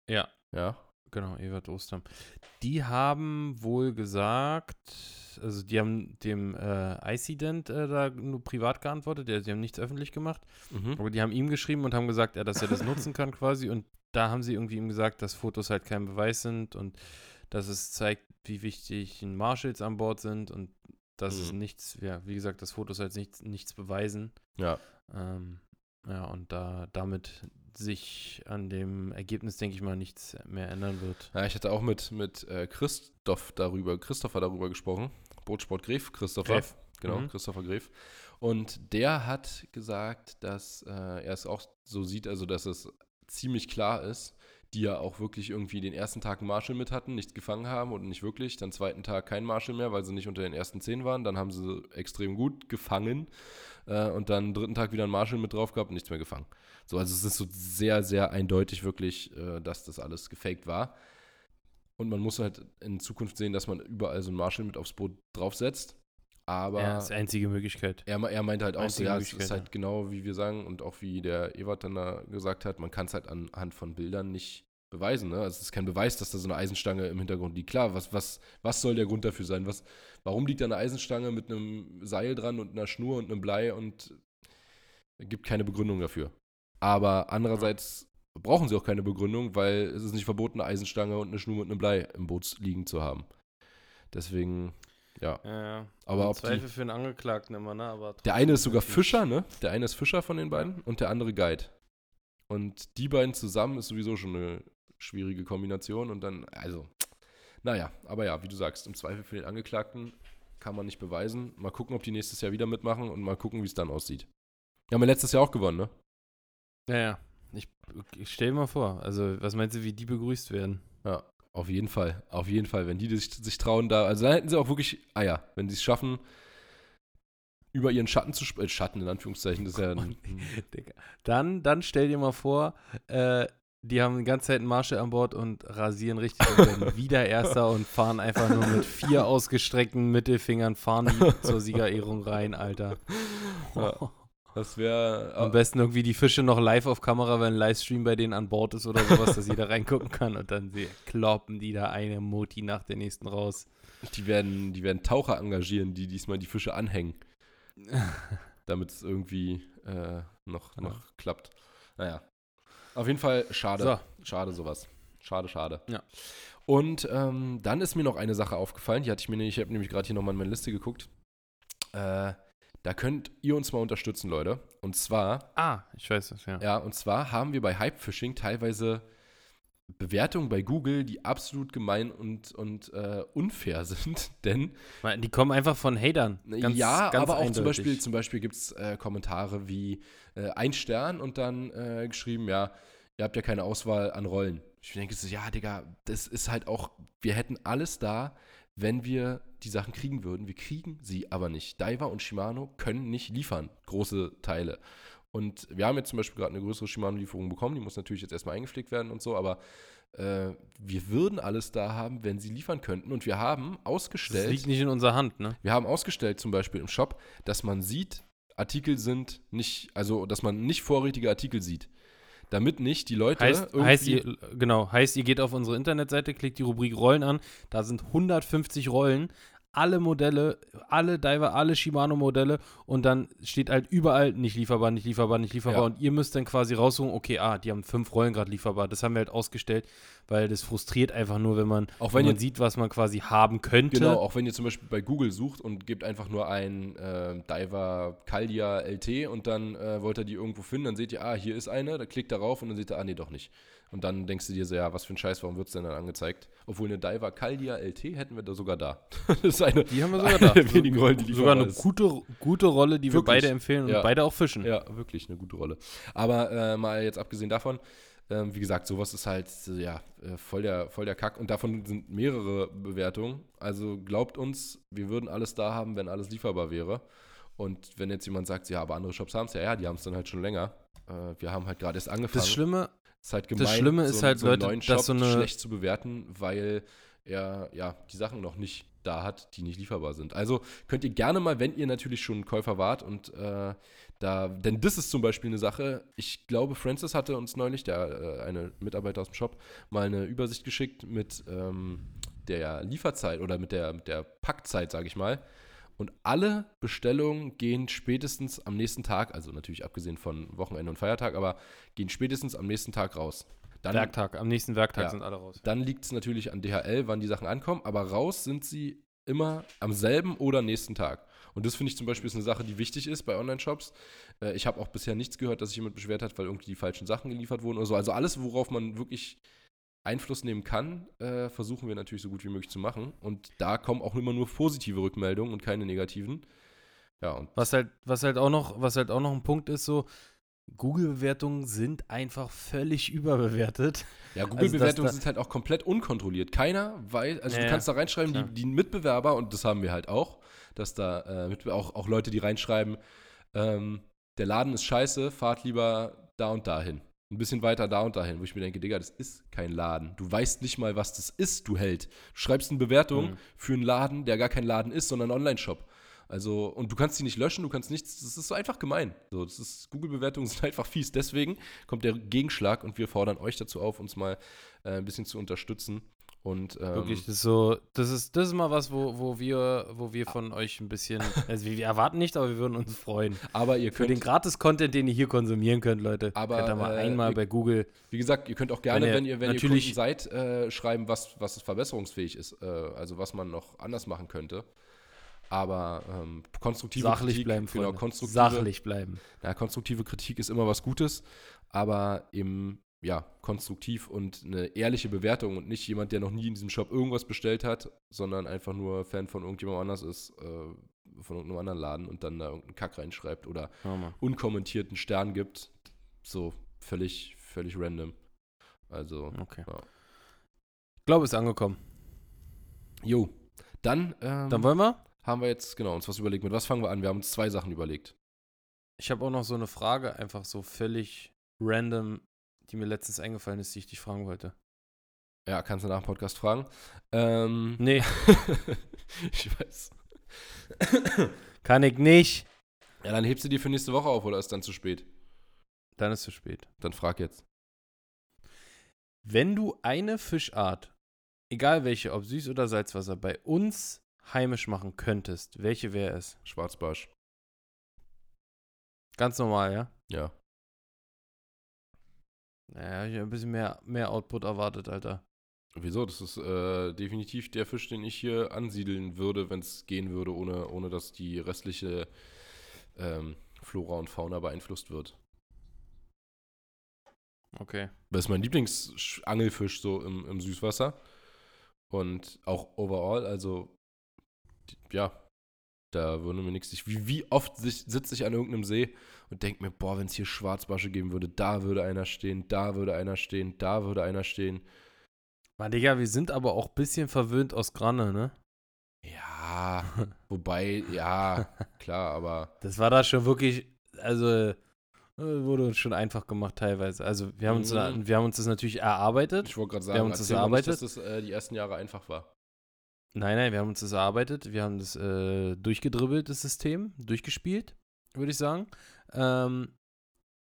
Ja, Ja. Genau, Ewart Ostern. Die haben wohl gesagt, also die haben dem äh, Icident äh, da nur privat geantwortet, die, die haben nichts öffentlich gemacht, Mhm. aber die haben ihm geschrieben und haben gesagt, ja, dass er das nutzen kann quasi und da haben sie irgendwie ihm gesagt, dass Fotos halt kein Beweis sind und dass es zeigt, wie wichtig Marshalls an Bord sind und dass es Mhm. nichts, ja, wie gesagt, dass Fotos halt nichts, nichts beweisen. Ja. Ähm, ja, und da damit sich an dem Ergebnis, denke ich mal, nichts mehr ändern wird. Ja, ich hatte auch mit, mit äh, Christoph darüber, Christopher darüber gesprochen. Bootsport Gref, Christopher. Gref. Genau, Mhm. Christopher Gref. Und der hat gesagt, dass äh, er es auch so sieht, also dass es ziemlich klar ist, die ja auch wirklich irgendwie den ersten Tag einen Marshall mit hatten, nichts gefangen haben und nicht wirklich. Dann zweiten Tag kein Marshall mehr, weil sie nicht unter den ersten zehn waren. Dann haben sie extrem gut gefangen äh, und dann dritten Tag wieder einen Marshall mit drauf gehabt und nichts mehr gefangen. So, also es ist so sehr, sehr eindeutig wirklich, äh, dass das alles gefaked war. Und man muss halt in Zukunft sehen, dass man überall so einen Marshall mit aufs Boot draufsetzt. Aber ja, das ist die einzige Möglichkeit. er, er meinte halt auch so, ja, es ist halt genau wie wir sagen und auch wie der Ewart dann da gesagt hat, man kann es halt anhand von Bildern nicht beweisen. Ne? Also es ist kein Beweis, dass da so eine Eisenstange im Hintergrund liegt. Klar, was, was, was soll der Grund dafür sein? Was, warum liegt da eine Eisenstange mit einem Seil dran und einer Schnur und einem Blei und gibt keine Begründung dafür. Aber andererseits brauchen sie auch keine Begründung, weil es ist nicht verboten, eine Eisenstange und eine Schnur mit einem Blei im Boot liegen zu haben. Deswegen, ja. Ja, ja. Aber Im ob die- Zweifel für einen Angeklagten immer, ne? Aber Der eine ist sogar Fischer, ne? Der eine ist Fischer von den beiden und der andere Guide. Und die beiden zusammen ist sowieso schon eine schwierige Kombination und dann, also, naja, aber ja, wie du sagst, im Zweifel für den Angeklagten kann man nicht beweisen. Mal gucken, ob die nächstes Jahr wieder mitmachen und mal gucken, wie es dann aussieht. Die haben ja letztes Jahr auch gewonnen, ne? Ja, ja. Ich, ich stell dir mal vor, also was meinst du, wie die begrüßt werden? Ja, auf jeden Fall. Auf jeden Fall. Wenn die sich, sich trauen, da, also da hätten sie auch wirklich Eier, wenn sie es schaffen, über ihren Schatten zu sprechen. Schatten in Anführungszeichen, das ist ja ein. Dann, dann stell dir mal vor, äh, die haben die ganze Zeit einen Marshall an Bord und rasieren richtig und werden wieder Erster und fahren einfach nur mit vier ausgestreckten Mittelfingern, fahren zur Siegerehrung rein, Alter. Ja. Das wäre. Am besten irgendwie die Fische noch live auf Kamera, wenn ein Livestream bei denen an Bord ist oder sowas, dass jeder reingucken kann und dann sie kloppen die da eine Moti nach der nächsten raus. Die werden, die werden Taucher engagieren, die diesmal die Fische anhängen, damit es irgendwie äh, noch, Genau. noch klappt. Naja. Auf jeden Fall schade. So. Schade sowas. Schade, schade. Ja. Und ähm, dann ist mir noch eine Sache aufgefallen, die hatte ich mir nicht, ich habe nämlich gerade hier nochmal in meine Liste geguckt. Äh, da könnt ihr uns mal unterstützen, Leute. Und zwar Ah, ich weiß das, ja. ja, und zwar haben wir bei Hypefishing teilweise Bewertungen bei Google, die absolut gemein und, und äh, unfair sind. Denn Die kommen einfach von Hatern. Ganz, ja, ganz aber auch zum eindeutig. Beispiel, zum Beispiel gibt es äh, Kommentare wie äh, ein Stern und dann äh, geschrieben, ja, ihr habt ja keine Auswahl an Rollen. Ich denke so, ja, Digga, das ist halt auch, wir hätten alles da, wenn wir die Sachen kriegen würden. Wir kriegen sie aber nicht. Diver und Shimano können nicht liefern, große Teile. Und wir haben jetzt zum Beispiel gerade eine größere Shimano-Lieferung bekommen, die muss natürlich jetzt erstmal eingepflegt werden und so, aber äh, wir würden alles da haben, wenn sie liefern könnten. Und wir haben Das ausgestellt. liegt nicht in unserer Hand, ne? Wir haben ausgestellt zum Beispiel im Shop, dass man sieht, Artikel sind nicht, also dass man nicht vorrätige Artikel sieht. Damit nicht die Leute Heißt, irgendwie. heißt ihr, genau, heißt, ihr geht auf unsere Internetseite, klickt die Rubrik Rollen an, da sind 150 Rollen, alle Modelle, alle Diver, alle Shimano-Modelle und dann steht halt überall nicht lieferbar, nicht lieferbar, nicht lieferbar Ja. und ihr müsst dann quasi raussuchen, okay, ah, die haben fünf Rollen gerade lieferbar. Das haben wir halt ausgestellt, weil das frustriert einfach nur, wenn man, Auch wenn wenn man ihr- sieht, was man quasi haben könnte. Genau, auch wenn ihr zum Beispiel bei Google sucht und gebt einfach nur ein äh, Diver Caldia LT und dann äh, wollt ihr die irgendwo finden, dann seht ihr, ah, hier ist eine, da klickt darauf und dann seht ihr, ah, nee, doch nicht. Und dann denkst du dir so, ja, was für ein Scheiß, warum wird es denn dann angezeigt? Obwohl eine Diver Caldia LT hätten wir da sogar da. das ist eine, Die haben wir sogar eine da. wenigen Rollen, die Sogar eine ist. gute, gute Rolle, die wir Wirklich. beide empfehlen und Ja. beide auch fischen. Ja, wirklich eine gute Rolle. Aber äh, mal jetzt abgesehen davon, ähm, wie gesagt, sowas ist halt ja äh, voll, der, voll der Kack und davon sind mehrere Bewertungen. Also glaubt uns, wir würden alles da haben, wenn alles lieferbar wäre. Und wenn jetzt jemand sagt, ja, aber andere Shops haben es ja, ja, die haben es dann halt schon länger. Äh, wir haben halt gerade erst angefangen. Das Schlimme, ist halt gemein, Schlimme ist so, halt, so Leute, neuen dass Shop so eine- schlecht zu bewerten, weil er ja die Sachen noch nicht da hat, die nicht lieferbar sind. Also könnt ihr gerne mal, wenn ihr natürlich schon Käufer wart und äh, da, denn das ist zum Beispiel eine Sache, ich glaube, Francis hatte uns neulich, der äh, eine Mitarbeiter aus dem Shop, mal eine Übersicht geschickt mit ähm, der Lieferzeit oder mit der, mit der Packzeit, sage ich mal. Und alle Bestellungen gehen spätestens am nächsten Tag, also natürlich abgesehen von Wochenende und Feiertag, aber gehen spätestens am nächsten Tag raus. Dann, Werktag, am nächsten Werktag Ja. sind alle raus. Dann liegt es natürlich an DHL, wann die Sachen ankommen, aber raus sind sie immer am selben oder nächsten Tag. Und das finde ich zum Beispiel ist eine Sache, die wichtig ist bei Online-Shops. Äh, ich habe auch bisher nichts gehört, dass sich jemand beschwert hat, weil irgendwie die falschen Sachen geliefert wurden oder so. Also alles, worauf man wirklich Einfluss nehmen kann, äh, versuchen wir natürlich so gut wie möglich zu machen. Und da kommen auch immer nur positive Rückmeldungen und keine negativen. Ja, und Was halt, was halt auch noch, was halt auch noch ein Punkt ist, so Google-Bewertungen sind einfach völlig überbewertet. Ja, Also, Google-Bewertungen da- sind halt auch komplett unkontrolliert. Keiner weiß, also Ja, du kannst da reinschreiben, die, die Mitbewerber, und das haben wir halt auch, dass da äh, auch, auch Leute, die reinschreiben, ähm, der Laden ist scheiße, fahrt lieber da und dahin. Ein bisschen weiter da und dahin, wo ich mir denke, Digga, das ist kein Laden. Du weißt nicht mal, was das ist, du Held. Du schreibst eine Bewertung Mhm. für einen Laden, der gar kein Laden ist, sondern ein Online-Shop. Also, und du kannst die nicht löschen, du kannst nichts, das ist so einfach gemein. So, das ist, Google-Bewertungen sind einfach fies. Deswegen kommt der Gegenschlag und wir fordern euch dazu auf, uns mal äh, ein bisschen zu unterstützen. Und ähm, Wirklich, das ist so, das ist, das ist mal was, wo, wo wir, wo wir von euch ein bisschen, also wir, wir erwarten nicht, aber wir würden uns freuen. aber ihr Für den könnt, Gratis-Content, den ihr hier konsumieren könnt, Leute. Aber, könnt ihr mal äh, einmal ihr- bei Google. wie gesagt, ihr könnt auch gerne, Wenn ihr wenn ihr, wenn ihr natürlich- Kunden seid, äh, schreiben, was, was verbesserungsfähig ist. Äh, also was man noch anders machen könnte. Aber ähm, konstruktive Sachlich Kritik, bleiben, genau, Freunde. konstruktive, Sachlich bleiben. Ja, konstruktive Kritik ist immer was Gutes, aber eben, ja, konstruktiv und eine ehrliche Bewertung und nicht jemand, der noch nie in diesem Shop irgendwas bestellt hat, sondern einfach nur Fan von irgendjemand anders ist, äh, von irgendeinem anderen Laden und dann da irgendeinen Kack reinschreibt oder mal. unkommentierten Stern gibt. So völlig, völlig random. Also, Okay. Ja. Ich glaube, ist angekommen. jo. Dann, ähm, Dann wollen wir? haben wir jetzt, genau, uns was überlegt. Mit was fangen wir an? Wir haben uns zwei Sachen überlegt. Ich habe auch noch so eine Frage, einfach so völlig random, die mir letztens eingefallen ist, die ich dich fragen wollte. Ja, kannst du nach dem Podcast fragen. Ähm, Nee, ich weiß. kann ich nicht. Ja, dann hebst du die für nächste Woche auf oder ist dann zu spät? Dann ist es spät. Dann frag jetzt. Wenn du eine Fischart, egal welche, ob Süß- oder Salzwasser, bei uns heimisch machen könntest, welche wäre es? Schwarzbarsch. Ganz normal, ja? Ja. Naja, ich hab ein bisschen mehr, mehr Output erwartet, Alter. Wieso? Das ist äh, definitiv der Fisch, den ich hier ansiedeln würde, wenn es gehen würde, ohne, ohne dass die restliche ähm, Flora und Fauna beeinflusst wird. Okay. Das ist mein Lieblingsangelfisch so im, im Süßwasser. Und auch overall, also ja, da würde mir nichts. Ich- Wie, wie oft sich- sitze ich an irgendeinem See und denke mir, boah, wenn es hier Schwarzbarsche geben würde, da würde einer stehen, da würde einer stehen, da würde einer stehen. Mann, Digga, wir sind aber auch ein bisschen verwöhnt aus Granne, ne? Ja, wobei, ja, klar, aber Das war da schon wirklich, also äh, wurde uns schon einfach gemacht teilweise. Also wir haben uns, Mhm. wir haben uns das natürlich erarbeitet. ich wollte gerade Wir sagen, haben uns das mal nicht, erarbeitet. dass das äh, die ersten Jahre einfach war. Nein, nein, wir haben uns das erarbeitet. Wir haben das äh, durchgedribbelt, das System, durchgespielt, würde ich sagen. Ähm,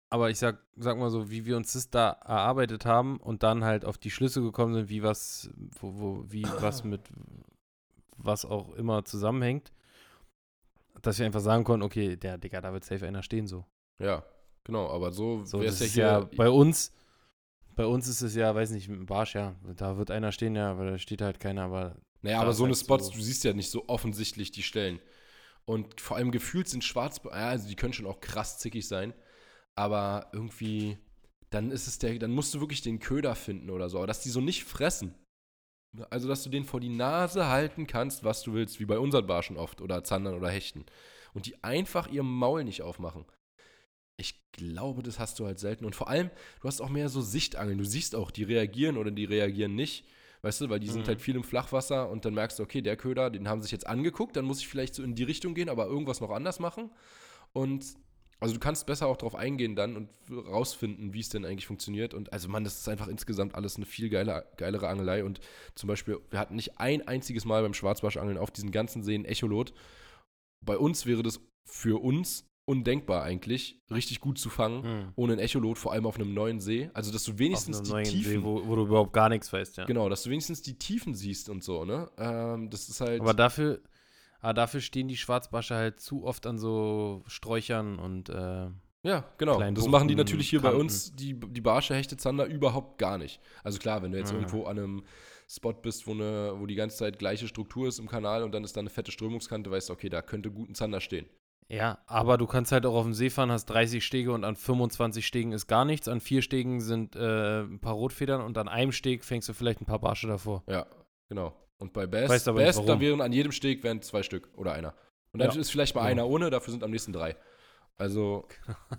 aber ich sag, sag mal so, wie wir uns das da erarbeitet haben und dann halt auf die Schlüsse gekommen sind, wie was, wo, wo, wie was mit was auch immer zusammenhängt, dass wir einfach sagen konnten, okay, der Digga, da wird safe einer stehen so. Ja, genau, aber so, So, wäre es ja hier. ja bei uns, bei uns ist es ja, weiß nicht, mit dem Barsch, ja, da wird einer stehen, ja, aber da steht halt keiner, aber Naja, aber so eine halt Spots, so- du siehst ja nicht so offensichtlich die Stellen. Und vor allem gefühlt sind schwarz, also die können schon auch krass zickig sein, aber irgendwie, dann ist es der, dann musst du wirklich den Köder finden oder so, aber dass die so nicht fressen. Also, dass du den vor die Nase halten kannst, was du willst, wie bei unseren Barschen oft oder Zandern oder Hechten. Und die einfach ihr Maul nicht aufmachen. Ich glaube, das hast du halt selten. Und vor allem, du hast auch mehr so Sichtangeln. Du siehst auch, die reagieren oder die reagieren nicht. Weißt du, weil die sind Mhm. halt viel im Flachwasser und dann merkst du, okay, der Köder, den haben sich jetzt angeguckt, dann muss ich vielleicht so in die Richtung gehen, aber irgendwas noch anders machen. Und Also du kannst besser auch drauf eingehen dann und rausfinden, wie es denn eigentlich funktioniert. Und also Mann, das ist einfach insgesamt alles eine viel geiler, geilere Angelei. Und zum Beispiel, wir hatten nicht ein einziges Mal beim Schwarzbarschangeln auf diesen ganzen Seen Echolot. Bei uns wäre das für uns undenkbar eigentlich, richtig gut zu fangen, Hm. ohne ein Echolot, vor allem auf einem neuen See. Also dass du wenigstens Auf die Tiefen, See, wo, wo du überhaupt gar nichts weißt, ja. genau, dass du wenigstens die Tiefen siehst und so, ne? Ähm, das ist halt. Aber dafür, aber dafür stehen die Schwarzbarsche halt zu oft an so Sträuchern und äh, Ja, genau. Das machen die Buchten, natürlich hier bei Kanten. uns, die, die Barsche, Hechte, Zander, überhaupt gar nicht. Also klar, wenn du jetzt Ah. irgendwo an einem Spot bist, wo, eine, wo die ganze Zeit gleiche Struktur ist im Kanal und dann ist da eine fette Strömungskante, weißt du, okay, da könnte gut ein Zander stehen. Ja, aber du kannst halt auch auf dem See fahren, hast 30 Stege und an 25 Stegen ist gar nichts. An vier Stegen sind äh, ein paar Rotfedern und an einem Steg fängst du vielleicht ein paar Barsche davor. Ja, genau. Und bei Best, Weißt aber Best da wären an jedem Steg wären zwei Stück oder einer. Und dann Ja. ist vielleicht mal Ja. einer ohne, dafür sind am nächsten drei. Also,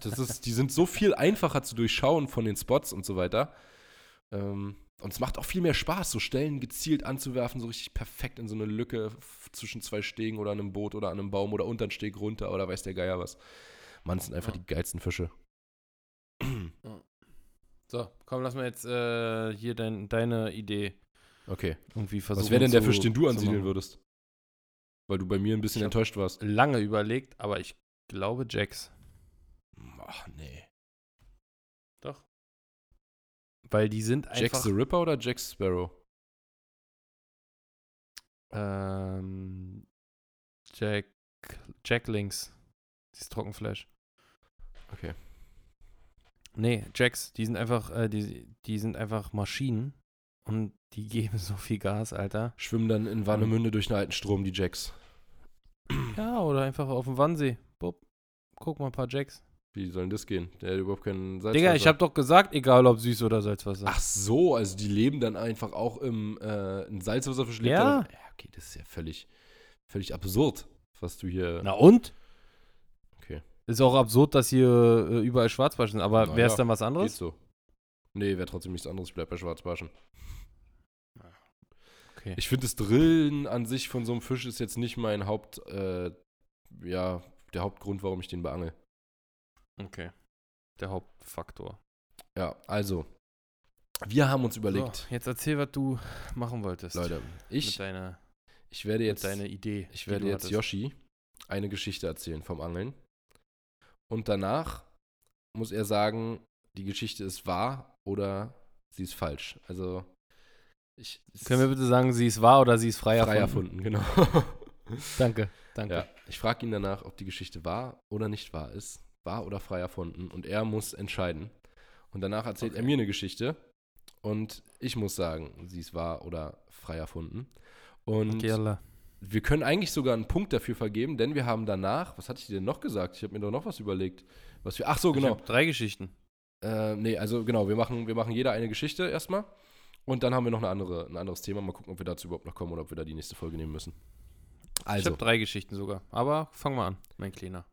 das ist, die sind so viel einfacher zu durchschauen von den Spots und so weiter. Ähm, und es macht auch viel mehr Spaß, so Stellen gezielt anzuwerfen, so richtig perfekt in so eine Lücke zwischen zwei Stegen oder einem Boot oder an einem Baum oder unter einen Steg runter oder weiß der Geier was. Mann, das sind einfach Ja. die geilsten Fische. So, komm, lass mal jetzt äh, hier dein, deine Idee Okay. irgendwie versuchen. Was wäre denn der zu- Fisch, den du ansiedeln würdest? Weil du bei mir ein bisschen enttäuscht warst. Lange überlegt, aber ich glaube Jax. Ach, nee. Doch. Weil die sind Jack einfach. the Ripper oder Jack Sparrow? Ähm, Jack. Jack Links. Dieses Trockenfleisch. Okay. Nee, Jacks, die sind einfach, äh, die, die sind einfach Maschinen und die geben so viel Gas, Alter. Schwimmen dann in Warnemünde durch einen alten Strom, die Jacks. Ja, oder einfach auf dem Wannsee. Bup. Guck mal ein paar Jacks. Wie soll denn das gehen? Der hat überhaupt keinen Salzwasser. Digga, ich hab doch gesagt, egal ob süß oder Salzwasser. Ach so, also die leben dann einfach auch im äh, in Salzwasserfisch lebt Ja. dann- ja, okay, das ist ja völlig, völlig absurd, was du hier. Na und? Okay. Ist auch absurd, dass hier äh, überall Schwarzbarschen sind, aber Na wäre es ja, dann was Geht anderes? so. Nee, wäre trotzdem nichts anderes, ich bleib bei Schwarzbarschen. Okay. Ich finde, das Drillen an sich von so einem Fisch ist jetzt nicht mein Haupt, äh, ja, der Hauptgrund, warum ich den beangel. Okay. Der Hauptfaktor. Ja, also, wir haben uns überlegt, So, jetzt erzähl, was du machen wolltest. Leute, mit ich, deiner, ich werde jetzt, mit deiner Idee. ich werde jetzt hattest. Yoshi eine Geschichte erzählen vom Angeln. Und danach muss er sagen, die Geschichte ist wahr oder sie ist falsch. Also, ich, Können wir bitte sagen, sie ist wahr oder sie ist frei, frei erfunden? erfunden, genau. Danke, danke. Ja, ich frage ihn danach, ob die Geschichte wahr oder nicht wahr ist. Wahr oder frei erfunden. Und er muss entscheiden. Und danach erzählt er Okay. mir eine Geschichte. Und ich muss sagen, sie ist wahr oder frei erfunden. Und Okay, wir können eigentlich sogar einen Punkt dafür vergeben, denn wir haben danach, was hatte ich dir denn noch gesagt? Ich habe mir doch noch was überlegt. Was wir, ach so, Ich genau. drei Geschichten. Äh, nee, also genau, wir machen, wir machen jeder eine Geschichte erstmal. Und dann haben wir noch eine andere, ein anderes Thema. Mal gucken, ob wir dazu überhaupt noch kommen oder ob wir da die nächste Folge nehmen müssen. Ich Also, habe drei Geschichten sogar. Aber fang mal an, mein Kleiner.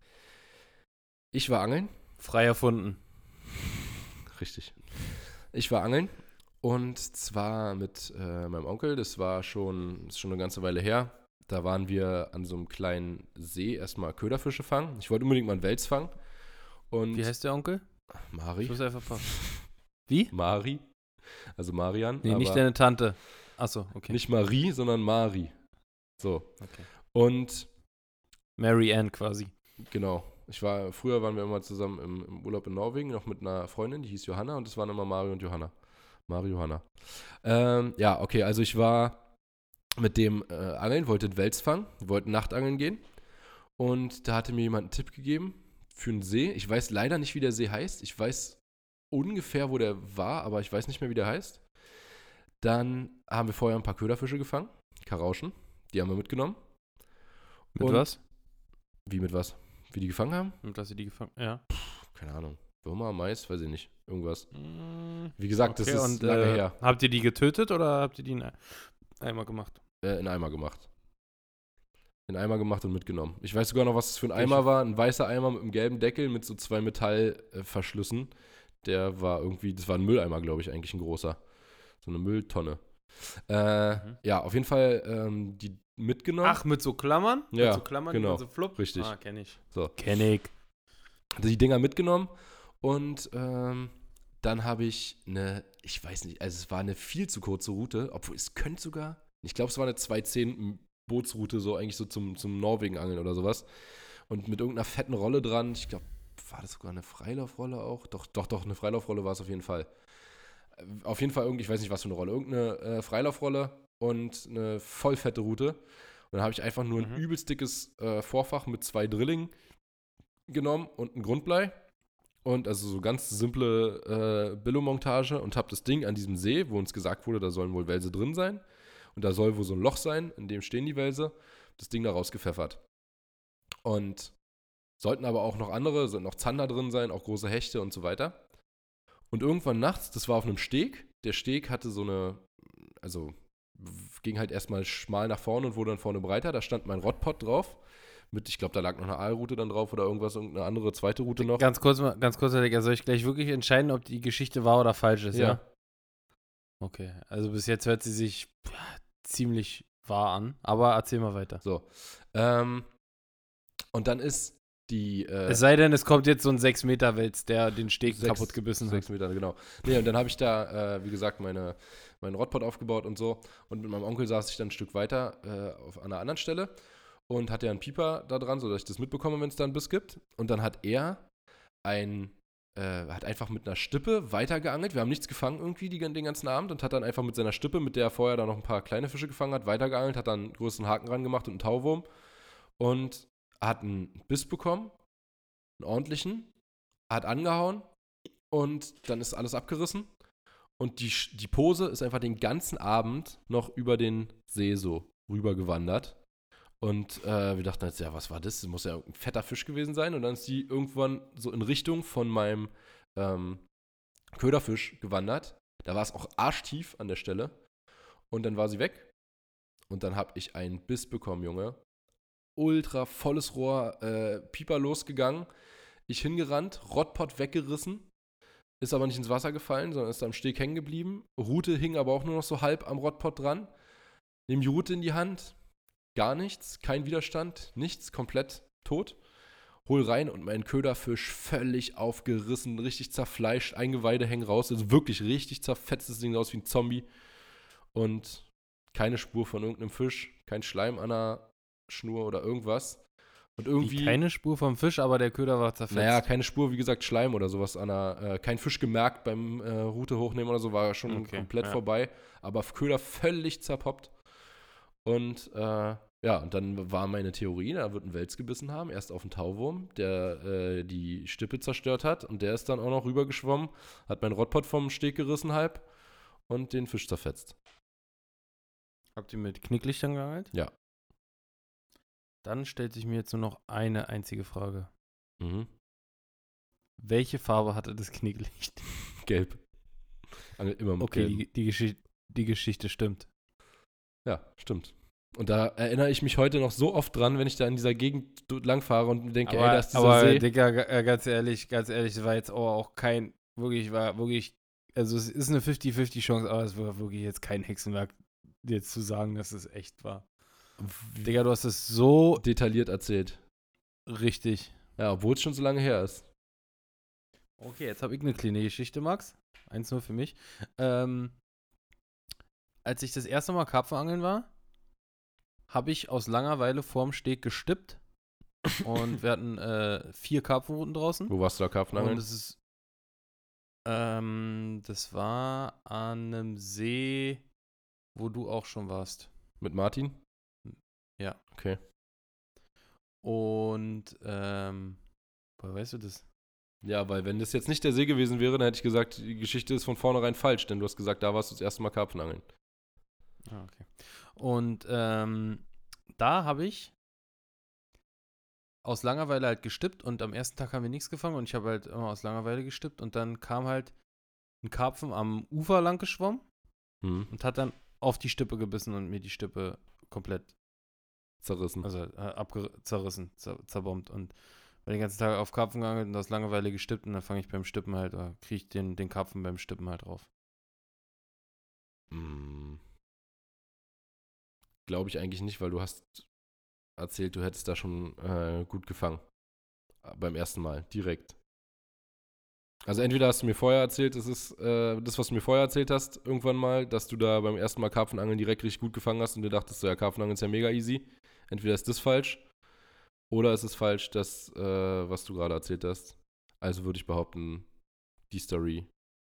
Ich war angeln. Frei erfunden. Richtig. Ich war angeln und zwar mit äh, meinem Onkel. Das war schon, ist schon eine ganze Weile her. Da waren wir an so einem kleinen See erstmal Köderfische fangen. Ich wollte unbedingt mal einen Wels fangen. Und Wie heißt der Onkel? Ich Mari. muss einfach paar. Wie? Mari. Also Marian. Nee, nicht deine Tante. Achso, okay. nicht Marie, sondern Mari. So. Okay. Und Mary Ann quasi. Genau. Ich war, früher waren wir immer zusammen im, im Urlaub in Norwegen, noch mit einer Freundin, die hieß Johanna und es waren immer Mario und Johanna. Mario Johanna. Ähm, ja, okay, also ich war mit dem äh, Angeln, wollte den Wels fangen, wollten Nachtangeln gehen und da hatte mir jemand einen Tipp gegeben für einen See. Ich weiß leider nicht, wie der See heißt. Ich weiß ungefähr, wo der war, aber ich weiß nicht mehr, wie der heißt. Dann haben wir vorher ein paar Köderfische gefangen, Karauschen, die haben wir mitgenommen. Mit Und- was? Wie mit was? Wie die gefangen haben? Mit was sie die gefangen Ja. keine Ahnung. Würmer, Mais, weiß ich nicht. Irgendwas. Mm, Wie gesagt, das okay, ist und, lange äh, her. Habt ihr die getötet oder habt ihr die in einmal gemacht? Äh, in Eimer gemacht. In Eimer gemacht und mitgenommen. Ich weiß sogar noch, was das für ein? Eimer war. Ein weißer Eimer mit einem gelben Deckel mit so zwei Metallverschlüssen. Der war irgendwie, das war ein Mülleimer, glaube ich, eigentlich ein großer. So eine Mülltonne. Äh, Mhm. Ja, auf jeden Fall ähm, die mitgenommen. Ach, mit so Klammern? Ja, mit so Klammern, genau. so fluppt? Richtig. Ah, kenn ich. So. Kenn ich. Hatte die Dinger mitgenommen und ähm, dann habe ich eine, ich weiß nicht, also es war eine viel zu kurze Route, obwohl es könnte sogar, ich glaube, es war eine 210 Bootsroute, so eigentlich so zum, zum Norwegen-Angeln oder sowas. Und mit irgendeiner fetten Rolle dran, ich glaube, war das sogar eine Freilaufrolle auch? Doch, doch, doch, eine Freilaufrolle war es auf jeden Fall. Äh, Auf jeden Fall irgendwie, ich weiß nicht, was für eine Rolle, irgendeine äh, Freilaufrolle und eine voll fette Route. Und dann habe ich einfach nur ein Mhm. übelst dickes äh, Vorfach mit zwei Drillingen genommen und ein Grundblei. Und also so ganz simple äh, Billo-Montage und habe das Ding an diesem See, wo uns gesagt wurde, da sollen wohl Wälse drin sein. Und da soll wohl so ein Loch sein, in dem stehen die Wälse. Das Ding da rausgepfeffert. Und sollten aber auch noch andere, sollten noch Zander drin sein, auch große Hechte und so weiter. Und irgendwann nachts, das war auf einem Steg. Der Steg hatte so eine, also ging halt erstmal schmal nach vorne und wurde dann vorne breiter. Da stand mein Rotpot drauf. Mit, ich glaube, da lag noch eine Aalroute dann drauf oder irgendwas, irgendeine andere zweite Route noch. Ganz kurz, mal- ganz kurz, Herr Decker, soll ich gleich wirklich entscheiden, ob die Geschichte wahr oder falsch ist, ja? Okay, also bis jetzt hört sie sich ja, ziemlich wahr an, aber erzähl mal weiter. So. Ähm, und dann ist die. Äh, Es sei denn, es kommt jetzt so ein 6-Meter-Wels, der den Steg Sechs- kaputt gebissen Sechs hat. Meter, genau. Nee, und dann habe ich da, äh, wie gesagt, meine, meinen Rotpot aufgebaut und so. Und mit meinem Onkel saß ich dann ein Stück weiter äh, auf einer anderen Stelle und hatte ja einen Pieper da dran, sodass ich das mitbekomme, wenn es da einen Biss gibt. Und dann hat er ein, äh, hat einfach mit einer Stippe weitergeangelt. Wir haben nichts gefangen irgendwie die, den ganzen Abend und hat dann einfach mit seiner Stippe, mit der er vorher da noch ein paar kleine Fische gefangen hat, weitergeangelt, hat dann einen größeren Haken ran gemacht und einen Tauwurm und hat einen Biss bekommen, einen ordentlichen, hat angehauen und dann ist alles abgerissen. Und die, die Pose ist einfach den ganzen Abend noch über den See so rübergewandert. Und äh, wir dachten jetzt, ja, was war das? Das muss ja ein fetter Fisch gewesen sein. Und dann ist die irgendwann so in Richtung von meinem ähm, Köderfisch gewandert. Da war es auch arschtief an der Stelle. Und dann war sie weg. Und dann habe ich einen Biss bekommen, Junge. Ultra volles Rohr, äh, Pieper losgegangen. Ich hingerannt, Rottpot weggerissen. Ist aber nicht ins Wasser gefallen, sondern ist am Steg hängen geblieben. Route hing aber auch nur noch so halb am Rottpot dran. Nehm die Route in die Hand. Gar nichts, kein Widerstand, nichts, komplett tot. Hol rein und mein Köderfisch völlig aufgerissen, richtig zerfleischt, Eingeweide hängen raus. Also wirklich richtig zerfetzt das Ding aus wie ein Zombie. Und keine Spur von irgendeinem Fisch, kein Schleim an der Schnur oder irgendwas. Und irgendwie. Wie keine Spur vom Fisch, aber der Köder war zerfetzt. Naja, keine Spur, wie gesagt, Schleim oder sowas an der, äh, kein Fisch gemerkt beim äh, Route hochnehmen oder so, war schon Okay, komplett ja. vorbei. Aber Köder völlig zerpoppt. Und äh, ja, und dann war meine Theorie, da wird ein Wels gebissen haben, erst auf einen Tauwurm, der äh, die Stippe zerstört hat und der ist dann auch noch rübergeschwommen, hat mein Rotpot vom Steg gerissen halb und den Fisch zerfetzt. Habt ihr mit Knicklichtern geangelt? Ja. Dann stellt sich mir jetzt nur noch eine einzige Frage. Mhm. Welche Farbe hatte das Knicklicht? Gelb. Angelt immer mit Okay, Gelb. die, die, Geschi die Geschichte stimmt. Ja, stimmt. Und da erinnere ich mich heute noch so oft dran, wenn ich da in dieser Gegend langfahre und denke, ey, da ist dieser aber See. Digga, ga- äh, ganz ehrlich, ganz ehrlich, es war jetzt auch, auch kein, wirklich, war wirklich, also es ist eine 50-50 Chance, aber es war wirklich jetzt kein Hexenwerk, jetzt zu sagen, dass es echt war. Digga, du hast es so detailliert erzählt. richtig. Ja, obwohl es schon so lange her ist. Okay, jetzt habe ich eine kleine Geschichte, Max. Eins nur für mich. Ähm, als ich das erste Mal Karpfenangeln war, habe ich aus Langeweile vorm Steg gestippt. und wir hatten äh, vier Karpfenrouten draußen. Wo warst du da Und Karpfenangeln? das ist. Ähm, das war an einem See, wo du auch schon warst. Mit Martin? Ja. Okay. Und, ähm, woher weißt du das? Ja, weil wenn das jetzt nicht der See gewesen wäre, dann hätte ich gesagt, die Geschichte ist von vornherein falsch, denn du hast gesagt, da warst du das erste Mal Karpfenangeln. Ah, okay. Und ähm, da habe ich aus Langeweile halt gestippt und am ersten Tag haben wir nichts gefangen und ich habe halt immer aus Langeweile gestippt und dann kam halt ein Karpfen am Ufer lang geschwommen Hm. und hat dann auf die Stippe gebissen und mir die Stippe komplett, Zerrissen. also äh, zerrissen, zer zerbombt und bin den ganzen Tag auf Karpfen geangelt und aus Langeweile gestippt und dann fange ich beim Stippen halt, oder kriege ich den, den Karpfen beim Stippen halt drauf. Hm. Glaube ich eigentlich nicht, weil du hast erzählt, du hättest da schon äh, gut gefangen. beim ersten Mal, direkt. Also entweder hast du mir vorher erzählt, das ist äh, das, was du mir vorher erzählt hast, irgendwann mal, dass du da beim ersten Mal Karpfenangeln direkt richtig gut gefangen hast und du dachtest, so, ja, Karpfenangeln ist ja mega easy. Entweder ist das falsch oder ist es falsch, das, äh, was du gerade erzählt hast. Also würde ich behaupten, die Story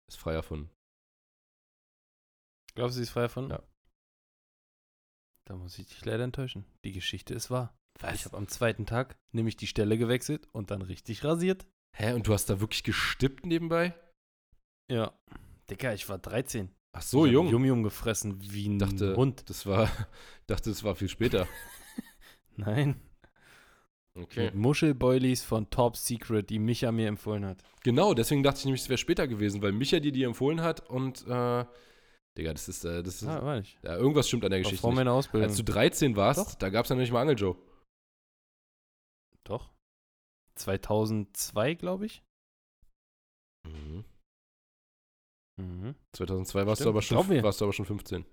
ist frei erfunden. Glaubst du, sie ist frei erfunden? Ja. Da muss ich dich leider enttäuschen. Die Geschichte ist wahr. Was? Ich habe am zweiten Tag nämlich die Stelle gewechselt und dann richtig rasiert. Hä, und du hast da wirklich gestippt nebenbei? Ja. Digga, ich war 13. Ach so, ich jung. Yum Yum gefressen wie ein dachte, Hund. Das war, dachte, das war viel später. Nein. Okay. Mit Muschelboilies von Top Secret, die Micha mir empfohlen hat. Genau, deswegen dachte ich nämlich, es wäre später gewesen, weil Micha dir die empfohlen hat und, äh, Digga, das ist, äh, das ist, Ah, war ich. ja, irgendwas stimmt an der War Geschichte vor meiner Ausbildung. Als du 13 warst, Doch. da gab es ja noch nicht mal Angel Joe. Doch. 2002, glaube ich. Mhm. Mhm. 2002 warst, Stimmt, du aber schon, warst du aber schon 15.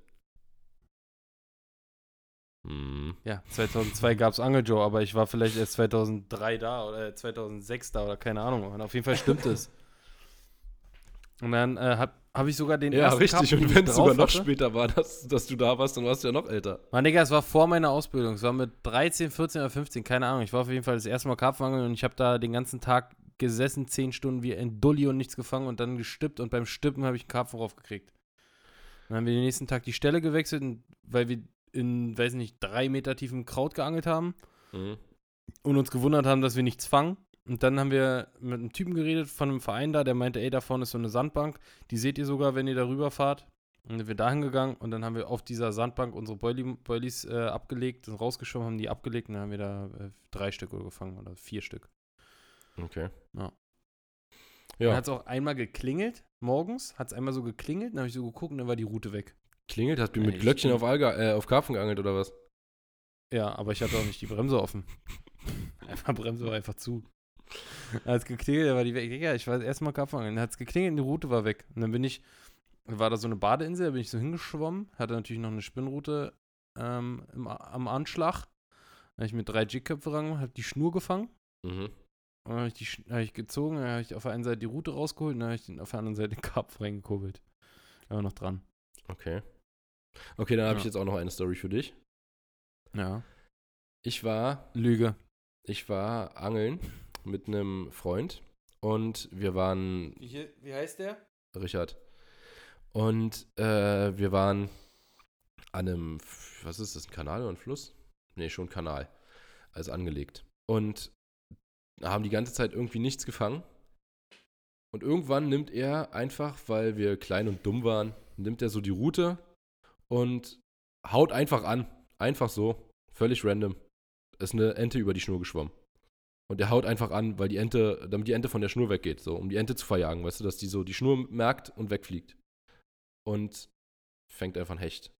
Mhm. Ja, 2002 gab es Angel Joe, aber ich war vielleicht erst 2003 da oder 2006 da oder keine Ahnung. Und auf jeden Fall stimmt es. Und dann äh, habe hab ich sogar den Ja, ersten richtig. Den Und wenn es sogar noch hatte- später war, dass, dass du da warst, dann warst du ja noch älter. Mann, Digga, es war vor meiner Ausbildung. Es war mit 13, 14 oder 15, keine Ahnung. Ich war auf jeden Fall das erste Mal Karpfenangeln und ich habe da den ganzen Tag gesessen, 10 Stunden wie ein Dulli und nichts gefangen und dann gestippt und beim Stippen habe ich einen Karpfen raufgekriegt. Dann haben wir den nächsten Tag die Stelle gewechselt, und- weil wir in, weiß nicht, drei Meter tiefem Kraut geangelt haben Mhm. und uns gewundert haben, dass wir nichts fangen. Und dann haben wir mit einem Typen geredet von einem Verein da, der meinte, ey, da vorne ist so eine Sandbank, die seht ihr sogar, wenn ihr darüber fahrt. Und dann sind wir dahin gegangen und dann haben wir auf dieser Sandbank unsere Boilie, Boilies äh, abgelegt, sind rausgeschoben, haben die abgelegt und dann haben wir da äh, drei Stück oder gefangen oder vier Stück. Okay. Ja. Ja, Dann hat es auch einmal geklingelt, morgens hat es einmal so geklingelt, dann habe ich so geguckt und dann war die Route weg. klingelt, hast du mit ich- Glöckchen auf, Alga, äh, auf Karpfen geangelt oder was? Ja, aber ich hatte auch nicht die Bremse offen. Einfach Bremse war einfach zu. Dann hat es geklingelt, da war die weg. Ja, ich war das erste Mal Karpfenangeln. Dann hat es geklingelt und die Route war weg. Und dann bin ich, war da so eine Badeinsel, da bin ich so hingeschwommen, hatte natürlich noch eine Spinnroute ähm, im, am Anschlag. Dann habe ich mit drei Jigköpfe ran, habe die Schnur gefangen. Mhm. Und dann habe ich, die hab ich gezogen, dann habe ich auf der einen Seite die Route rausgeholt und dann habe ich den, auf der anderen Seite den Karpfen reingekurbelt. Aber noch dran. Okay. Okay, dann habe ich Ja. jetzt auch noch eine Story für dich. Ja. Ich war, Lüge. ich war angeln mit einem Freund und wir waren Wie, wie heißt der? Richard. Und äh, wir waren an einem, was ist das, ein Kanal oder ein Fluss? Nee, schon ein Kanal. Also angelegt. Und haben die ganze Zeit irgendwie nichts gefangen. Und irgendwann nimmt er einfach, weil wir klein und dumm waren, nimmt er so die Route und haut einfach an. Einfach so. Völlig random. Ist eine Ente über die Schnur geschwommen. Und er haut einfach an, weil die Ente, damit die Ente von der Schnur weggeht, so, um die Ente zu verjagen, weißt du, dass die so die Schnur merkt und wegfliegt. Und fängt einfach einen Hecht.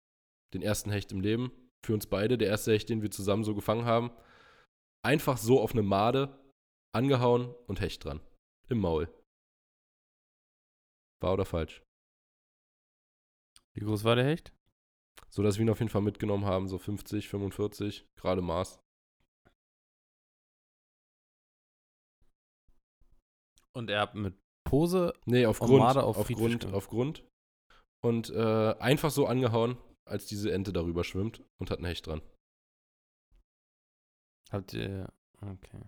Den ersten Hecht im Leben. Für uns beide, der erste Hecht, den wir zusammen so gefangen haben. Einfach so auf eine Made angehauen und Hecht dran. Im Maul. Wahr oder falsch? Wie groß war der Hecht? So dass wir ihn auf jeden Fall mitgenommen haben, so 50, 45, gerade Maß. Und er hat mit Pose Nee, auf Und Grund. Made auf auf, Friedfisch Grund, gemacht. auf Grund. Und äh, einfach so angehauen, als diese Ente darüber schwimmt und hat einen Hecht dran. Habt ihr. Okay.